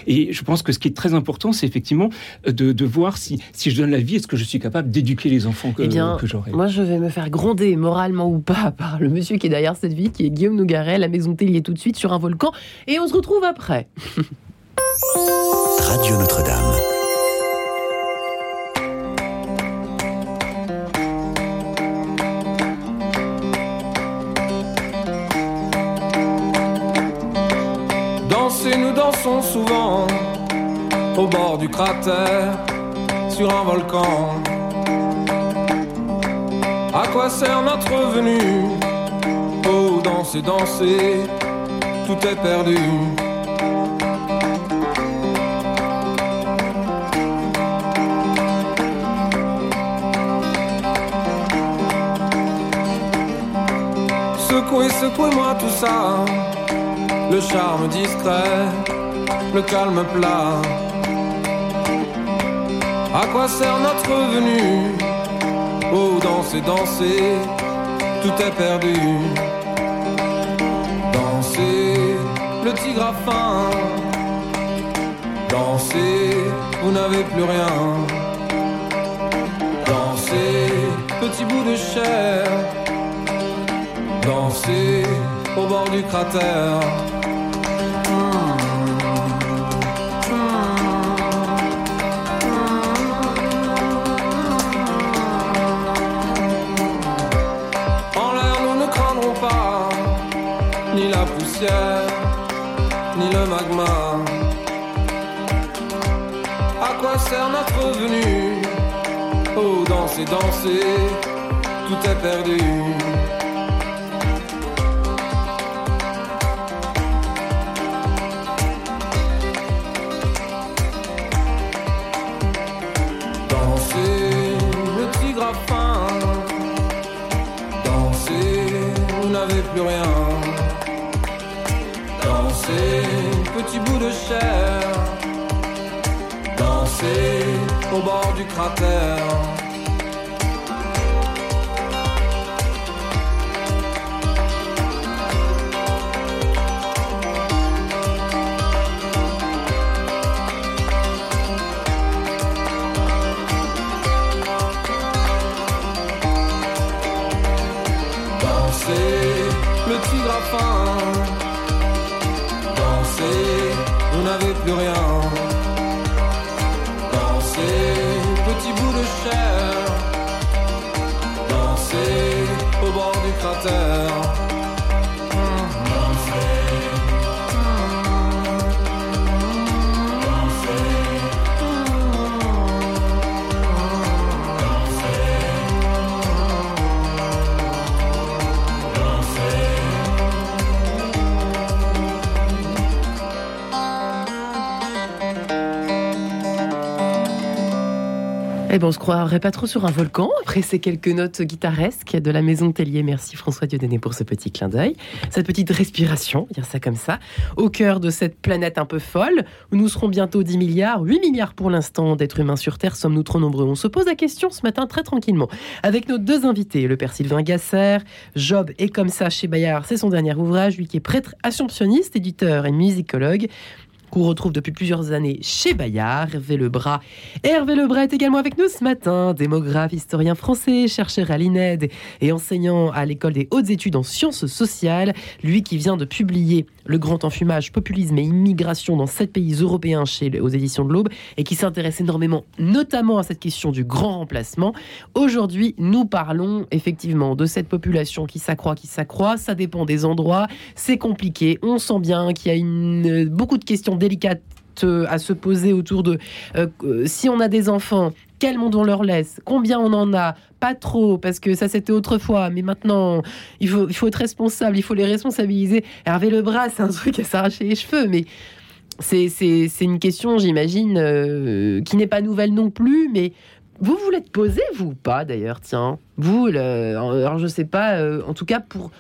Et je pense que ce qui est très important, c'est effectivement de, de, voir si, si je donne la vie, est-ce que je suis capable d'éduquer les enfants que, eh bien, que j'aurai? Moi, je vais me faire gronder moralement ou pas par le monsieur qui est derrière cette vie, qui est Guillaume Nougaret, la maison télé tout de suite sur un volcan. Et on se retrouve après. Radio Notre-Dame. Danser, nous dansons souvent au bord du cratère sur un volcan. À quoi sert notre venue? Oh, danser, danser, tout est perdu. secouez, secouez-moi tout ça. Le charme discret, le calme plat. À quoi sert notre venue? Oh, danser, danser, tout est perdu. A faim. Danser, vous n'avez plus rien. petit bout de chair. Danser au bord du cratère. En magma. À quoi sert notre venue? Oh, danser, danser, tout est perdu. Danser au bord du cratère. Eh ben, on se croirait pas trop sur un volcan après ces quelques notes guitaresques de la maison Tellier. Merci François Dieudonné pour ce petit clin d'œil, cette petite respiration, dire ça comme ça, au cœur de cette planète un peu folle où nous serons bientôt 10 milliards, 8 milliards pour l'instant d'êtres humains sur Terre. Sommes-nous trop nombreux? On se pose la question ce matin très tranquillement avec nos deux invités, le père Sylvain Gasser, Job et comme ça chez Bayard, c'est son dernier ouvrage, lui qui est prêtre assomptionniste, éditeur et musicologue qu'on retrouve depuis plusieurs années chez Bayard, Hervé Lebras. Hervé Lebras est également avec nous ce matin, démographe, historien français, chercheur à l'INED et enseignant à l'école des hautes études en sciences sociales. Lui qui vient de publier Le grand enfumage, populisme et immigration dans sept pays européens chez, aux éditions de l'Aube et qui s'intéresse énormément notamment à cette question du grand remplacement. Aujourd'hui, nous parlons effectivement de cette population qui s'accroît, qui s'accroît. Ça dépend des endroits. C'est compliqué. On sent bien qu'il y a beaucoup de questions délicates euh, à se poser autour de euh, euh, si on a des enfants, quel monde on leur laisse, combien on en a, pas trop, parce que ça c'était autrefois, mais maintenant il faut, il faut être responsable, il faut les responsabiliser. Hervé Lebras, c'est un truc à s'arracher les cheveux, mais c'est une question, j'imagine, qui n'est pas nouvelle non plus, mais vous vous l'êtes posé, vous ou pas d'ailleurs, tiens? Vous, le, alors je sais pas, en tout cas pour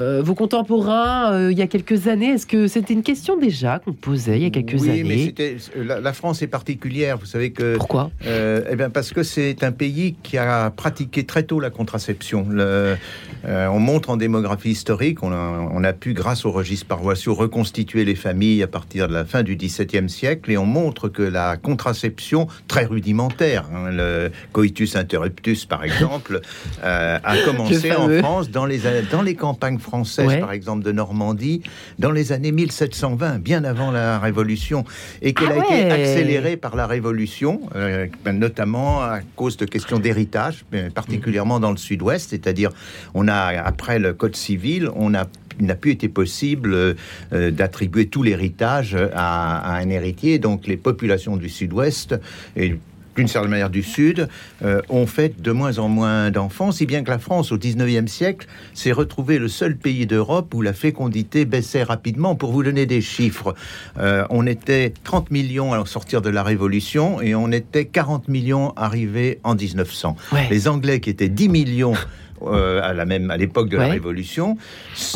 euh, vos contemporains, euh, il y a quelques années, est-ce que c'était une question déjà qu'on posait il y a quelques oui, années mais c'était la, la France est particulière. Vous savez que Pourquoi euh, Eh bien, parce que c'est un pays qui a pratiqué très tôt la contraception. Le, euh, on montre en démographie historique, on a, on a pu, grâce aux registres paroissiaux, reconstituer les familles à partir de la fin du XVIIe siècle, et on montre que la contraception, très rudimentaire, hein, le coitus interruptus par exemple, euh, a commencé en. France dans les dans les campagnes françaises, Ouais. par exemple de Normandie, dans les années 1720, bien avant la Révolution, et qu'elle Ah a été accélérée par la Révolution, euh, notamment à cause de questions d'héritage, particulièrement dans le Sud-Ouest, c'est-à-dire on a après le Code civil, on a il n'a plus été possible euh, euh, d'attribuer tout l'héritage à, à un héritier. Donc les populations du Sud-Ouest et d'une certaine manière du Sud, euh, ont fait de moins en moins d'enfants, si bien que la France, au 19e siècle, s'est retrouvée le seul pays d'Europe où la fécondité baissait rapidement. Pour vous donner des chiffres, euh, on était 30 millions à sortir de la Révolution et on était 40 millions arrivés en 1900. Ouais. Les Anglais, qui étaient 10 millions euh, à la même à l'époque de la Révolution,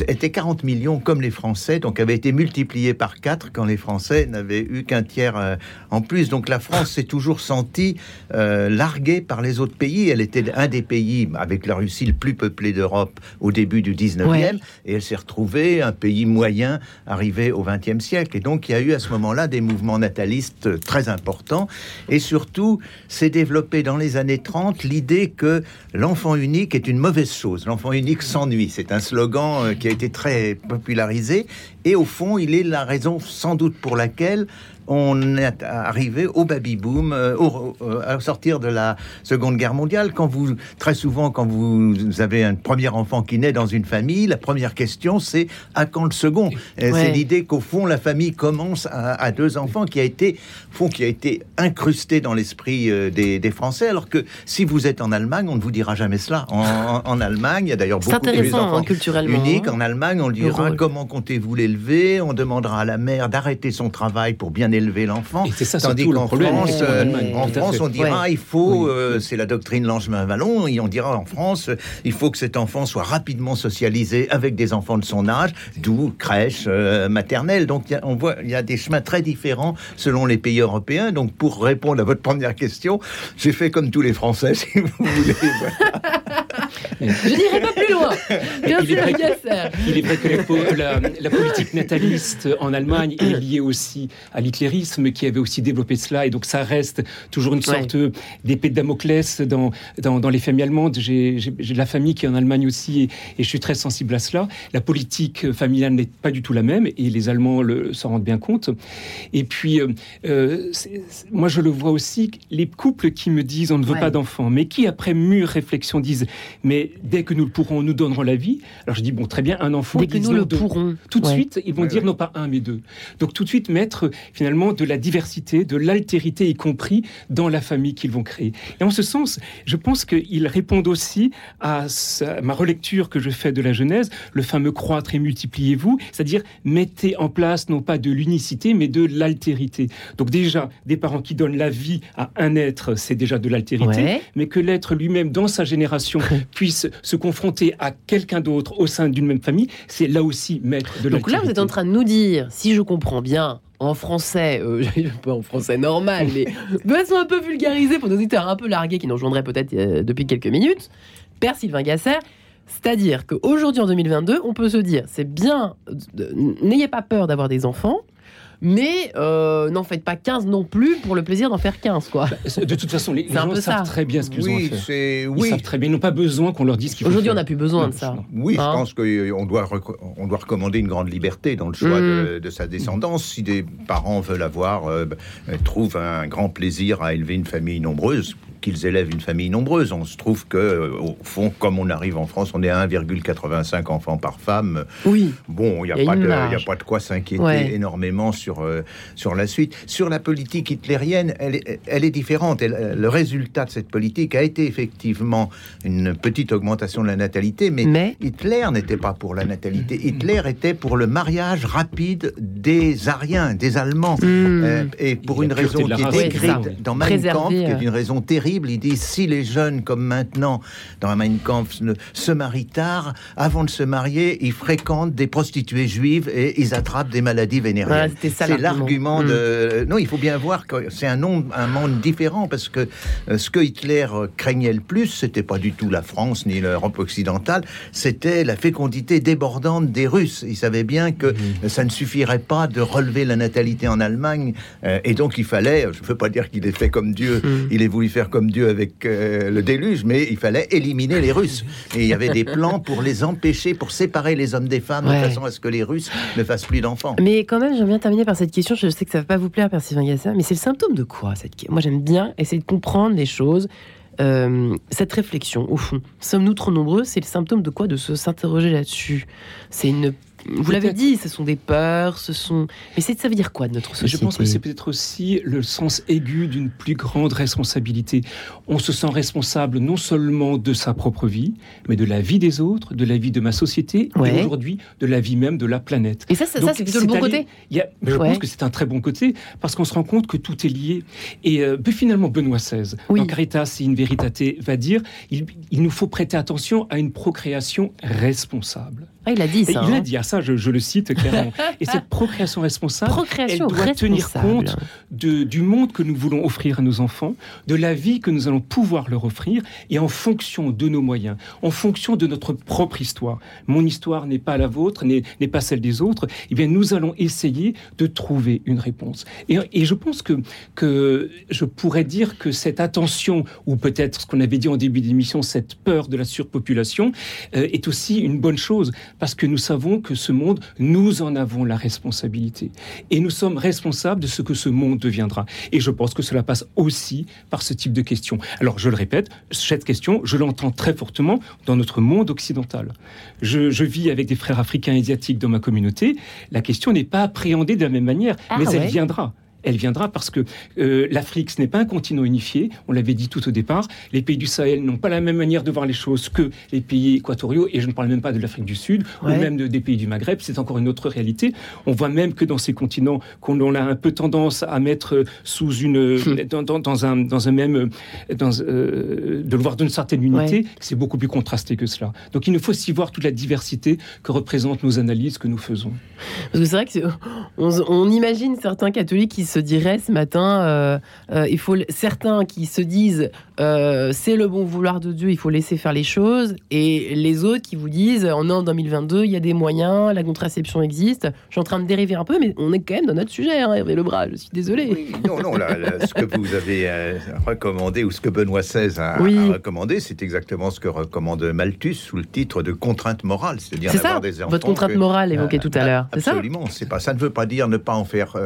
étaient 40 millions comme les Français, donc avait été multiplié par 4 quand les Français n'avaient eu qu'un tiers euh, en plus. Donc la France s'est toujours sentie euh, larguée par les autres pays. Elle était un des pays, avec la Russie, le plus peuplé d'Europe au début du 19e, et elle s'est retrouvée un pays moyen arrivé au 20e siècle. Et donc il y a eu à ce moment-là des mouvements natalistes très importants, et surtout s'est développé dans les années 30 l'idée que l'enfant unique est une mauvaise chose. L'enfant unique s'ennuie. C'est un slogan euh, qui a été très popularisé. Et au fond, il est la raison sans doute pour laquelle on est arrivé au baby boom, euh, au, euh, à sortir de la Seconde Guerre mondiale. Quand vous, très souvent, quand vous avez un premier enfant qui naît dans une famille, la première question c'est à quand le second? C'est l'idée qu'au fond la famille commence à, deux enfants, qui a été, fond, qui a été incrusté dans l'esprit euh, des, Français. Alors que si vous êtes en Allemagne, on ne vous dira jamais cela. En, Allemagne, il y a d'ailleurs beaucoup de enfants hein, culturellement, uniques. En Allemagne, on dira comment comptez-vous On demandera à la mère d'arrêter son travail pour bien élever l'enfant. Tandis qu'en France, en France, on dira il faut, euh, c'est la doctrine Langevin-Vallon, et on dira en France, il faut que cet enfant soit rapidement socialisé avec des enfants de son âge, d'où crèche euh, maternelle. Donc on voit, il y a des chemins très différents selon les pays européens. Donc pour répondre à votre première question, j'ai fait comme tous les Français, si vous voulez. Je n'irai pas plus loin. Bien il, sûr, est vrai, il est vrai que la, la, politique nataliste en Allemagne est liée aussi à l'hitlérisme qui avait aussi développé cela. Et donc ça reste toujours une sorte d'épée de Damoclès dans, dans, dans, les familles allemandes. J'ai de la famille qui est en Allemagne aussi et, je suis très sensible à cela. La politique familiale n'est pas du tout la même et les Allemands s'en rendent bien compte. Et puis, euh, euh moi je le vois aussi, les couples qui me disent on ne veut pas d'enfants, mais qui après mûre réflexion disent mais dès que nous le pourrons, nous donnerons la vie. Alors je dis, bon, très bien, un enfant. Dès que nous le pourrons. Tout de suite, ils vont dire non pas un, mais deux. Donc tout de suite mettre finalement de la diversité, de l'altérité, y compris dans la famille qu'ils vont créer. Et en ce sens, je pense qu'ils répondent aussi à ma relecture que je fais de la Genèse, le fameux croître et multipliez-vous, c'est-à-dire mettez en place non pas de l'unicité, mais de l'altérité. Donc déjà, des parents qui donnent la vie à un être, c'est déjà de l'altérité, mais que l'être lui-même, dans sa génération, puisse se confronter à quelqu'un d'autre au sein d'une même famille, c'est là aussi mettre de Donc là, vous êtes en train de nous dire, si je comprends bien, en français, euh, pas en français normal, mais de façon un peu vulgarisée pour nos auditeurs un peu largués qui nous rejoindraient peut-être euh, depuis quelques minutes, Père Sylvain Gasser, c'est-à-dire qu'aujourd'hui en 2022, on peut se dire, c'est bien, n'ayez pas peur d'avoir des enfants, mais euh, n'en faites pas 15 non plus pour le plaisir d'en faire 15, quoi. Bah, de toute façon, les, gens savent très bien ce qu'ils ont à faire. Ils savent très bien, ils n'ont pas besoin qu'on leur dise ce qu'ils Aujourd'hui, on n'a plus besoin de ça. Oui, je hein pense qu'on doit, on doit recommander une grande liberté dans le choix de, mm. sa descendance. Si des parents veulent avoir, euh, trouvent un grand plaisir à élever une famille nombreuse, qu'ils élèvent une famille nombreuse. On se trouve que, euh, au fond, comme on arrive en France, on est à 1,85 enfants par femme. Oui. Bon, il n'y a, pas de, a pas de quoi s'inquiéter énormément sur, euh, sur la suite. Sur la politique hitlérienne, elle est, elle est différente. le résultat de cette politique a été effectivement une petite augmentation de la natalité, mais, Hitler n'était pas pour la natalité. Hitler était pour le mariage rapide des Ariens, des Allemands. Hmm. Euh, et pour une raison qui est décrite dans Mein Kampf, qui est une raison terrible il dit si les jeunes, comme maintenant dans la Mein Kampf, se marient tard, avant de se marier, ils fréquentent des prostituées juives et ils attrapent des maladies vénériennes. c'est l'argument de. Mm. Non, il faut bien voir que c'est un, un monde différent parce que euh, ce que Hitler euh, craignait le plus, c'était pas du tout la France ni l'Europe occidentale, c'était la fécondité débordante des Russes. Il savait bien que mm. ça ne suffirait pas de relever la natalité en Allemagne euh, et donc il fallait, je ne veux pas dire qu'il est fait comme Dieu, mm. il est voulu faire comme Dieu avec euh, le déluge, mais il fallait éliminer les Russes. Et il y avait des plans pour les empêcher, pour séparer les hommes des femmes, de façon à ce que les Russes ne fassent plus d'enfants. Mais quand même, j'aime bien terminer par cette question. Je sais que ça ne va pas vous plaire, Père Sylvain mais c'est le symptôme de quoi cette... Moi, j'aime bien essayer de comprendre les choses. Euh, cette réflexion, au fond, sommes-nous trop nombreux? C'est le symptôme de quoi De se s'interroger là-dessus? C'est une vous l'avez dit, ce sont des peurs, ce sont. Mais ça veut dire quoi de notre société Je pense que c'est peut-être aussi le sens aigu d'une plus grande responsabilité. On se sent responsable non seulement de sa propre vie, mais de la vie des autres, de la vie de ma société, et aujourd'hui de la vie même de la planète. Et ça, ça, c'est plutôt le bon côté. Il je pense que c'est un très bon côté parce qu'on se rend compte que tout est lié. Et euh, finalement, Benoît XVI, dans Caritas et in Veritate, va dire il, il nous faut prêter attention à une procréation responsable. Ah, il a dit ça. il a hein. dit à ça, je, le cite clairement. Et cette procréation responsable, elle doit tenir compte de, du monde que nous voulons offrir à nos enfants, de la vie que nous allons pouvoir leur offrir, et en fonction de nos moyens, en fonction de notre propre histoire. Mon histoire n'est pas la vôtre, n'est pas celle des autres. Eh bien, nous allons essayer de trouver une réponse. Et, et je pense que, que je pourrais dire que cette attention, ou peut-être ce qu'on avait dit en début d'émission, cette peur de la surpopulation, euh, est aussi une bonne chose parce que nous savons que ce monde, nous en avons la responsabilité. Et nous sommes responsables de ce que ce monde deviendra. Et je pense que cela passe aussi par ce type de questions. Alors, je le répète, cette question, je l'entends très fortement dans notre monde occidental. Je, vis avec des frères africains et asiatiques dans ma communauté. La question n'est pas appréhendée de la même manière, ah mais elle viendra elle viendra parce que euh, l'Afrique, ce n'est pas un continent unifié, on l'avait dit tout au départ. Les pays du Sahel n'ont pas la même manière de voir les choses que les pays équatoriaux, et je ne parle même pas de l'Afrique du Sud, ou même des pays du Maghreb, c'est encore une autre réalité. On voit même que dans ces continents, qu'on a un peu tendance à mettre sous une, hmm. dans, un, dans un même, dans, euh, de le voir d'une certaine unité, c'est beaucoup plus contrasté que cela. Donc il nous faut aussi voir toute la diversité que représentent nos analyses que nous faisons. Parce que c'est vrai que on, on imagine certains catholiques qui se dirait ce matin, euh, euh, il faut certains qui se disent euh, c'est le bon vouloir de Dieu, il faut laisser faire les choses, et les autres qui vous disent on est en 2022, il y a des moyens, la contraception existe. Je suis en train de dériver un peu, mais on est quand même dans notre sujet, hein, Hervé Lebras, je suis désolé. non, non, ce que vous avez recommandé, ou ce que Benoît XVI a, recommandé, c'est exactement ce que recommande Malthus sous le titre de contrainte morale, c'est-à-dire d'avoir des enfants. Votre contrainte morale évoquée tout à l'heure, c'est ça? Absolument, c'est pas, ça ne veut pas dire ne pas en faire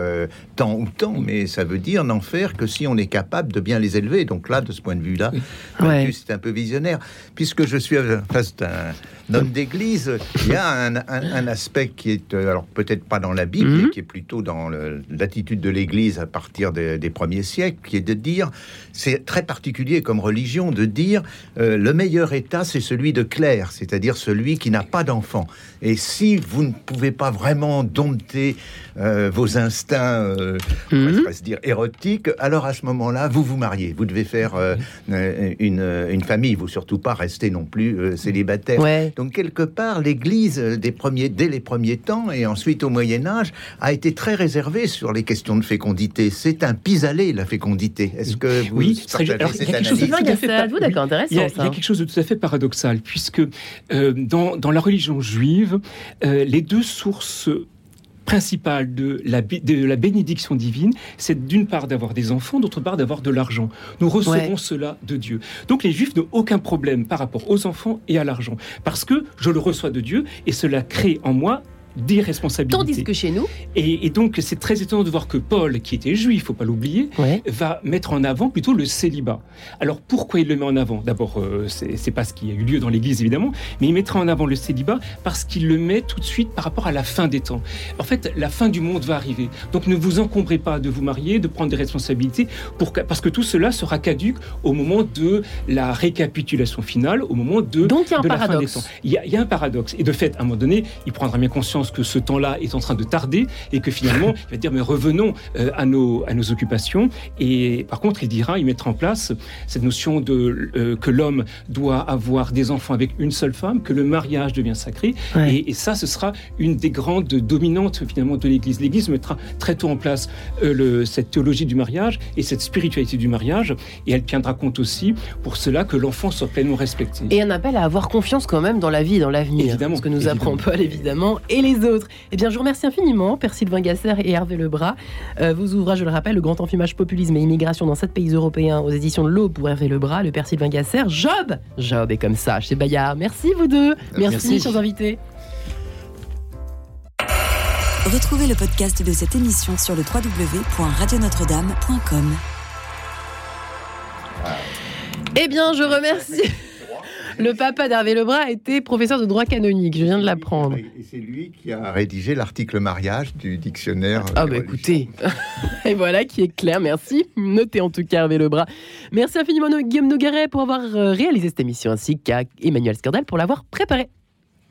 tant ou mais ça veut dire n'en faire que si on est capable de bien les élever. Donc là, de ce point de vue-là, c'est un peu visionnaire. Puisque je suis face d'un homme d'église, il y a un, aspect qui est, euh, alors peut-être pas dans la Bible, mais mhm. qui est plutôt dans l'attitude de l'église à partir des, premiers siècles, qui est de dire, c'est très particulier comme religion, de dire euh, le meilleur état, c'est celui de clerc, c'est-à-dire celui qui n'a pas d'enfant. Et si vous ne pouvez pas vraiment dompter euh, vos instincts, euh, on mhm. se dire érotiques, alors à ce moment-là, vous vous mariez. Vous devez faire une, une, famille. Vous surtout pas rester non plus célibataire. Donc quelque part, l'Église des premiers, dès les premiers temps et ensuite au Moyen Âge, a été très réservée sur les questions de fécondité. C'est un pis-aller la fécondité. Est-ce que vous oui, partagez alors, cette analyse Il y a quelque chose de tout à fait paradoxal, puisque dans, dans la religion juive, les deux sources principale de la, de la bénédiction divine, c'est d'une part d'avoir des enfants, d'autre part d'avoir de l'argent. Nous recevons cela de Dieu. Donc les Juifs n'ont aucun problème par rapport aux enfants et à l'argent, parce que je le reçois de Dieu et cela crée en moi des responsabilités. Tandis que chez nous. Et, donc, c'est très étonnant de voir que Paul, qui était juif, faut pas l'oublier, va mettre en avant plutôt le célibat. Alors, pourquoi il le met en avant? D'abord, euh, c'est pas ce qui a eu lieu dans l'Église, évidemment, mais il mettra en avant le célibat parce qu'il le met tout de suite par rapport à la fin des temps. En fait, la fin du monde va arriver. Donc, ne vous encombrez pas de vous marier, de prendre des responsabilités, pour, parce que tout cela sera caduque au moment de la récapitulation finale, au moment de, donc, il y a un paradoxe. la fin des temps. Il y, a, il y a un paradoxe. Et de fait, à un moment donné, il prendra bien conscience que ce temps-là est en train de tarder et que finalement, il va dire mais revenons euh, à, nos, à nos occupations. Et par contre, il dira, il mettra en place cette notion de euh, que l'homme doit avoir des enfants avec une seule femme, que le mariage devient sacré. Et, ça, ce sera une des grandes dominantes finalement de l'Église. L'Église mettra très tôt en place euh, le, cette théologie du mariage et cette spiritualité du mariage, et elle tiendra compte aussi pour cela que l'enfant soit pleinement respecté. Et un appel à avoir confiance quand même dans la vie, dans l'avenir. Évidemment. Ce que nous apprend Paul, évidemment, et les autres. Eh bien, je vous remercie infiniment, Père Sylvain Gasser et Hervé Lebras. Euh, vos ouvrages, je le rappelle, Le Grand Enfumage Populisme et Immigration dans sept pays européens aux éditions de l'Aube pour Hervé Lebras, le Père Sylvain Gasser. Job Job est comme ça chez Bayard. Merci vous deux. Merci, Merci. chers invités. Retrouvez le podcast de cette émission sur le www.radionotre-dame.com. Eh bien, je remercie. Le papa d'Hervé Lebras était professeur de droit canonique, je viens de l'apprendre. Et c'est lui qui a rédigé l'article mariage du dictionnaire. Ah bah écoutez, et voilà qui est clair, merci. Notez en tout cas Hervé Lebras. Merci infiniment Guillaume Nogaret pour avoir euh, réalisé cette émission ainsi qu'à Emmanuel Scardel pour l'avoir préparé.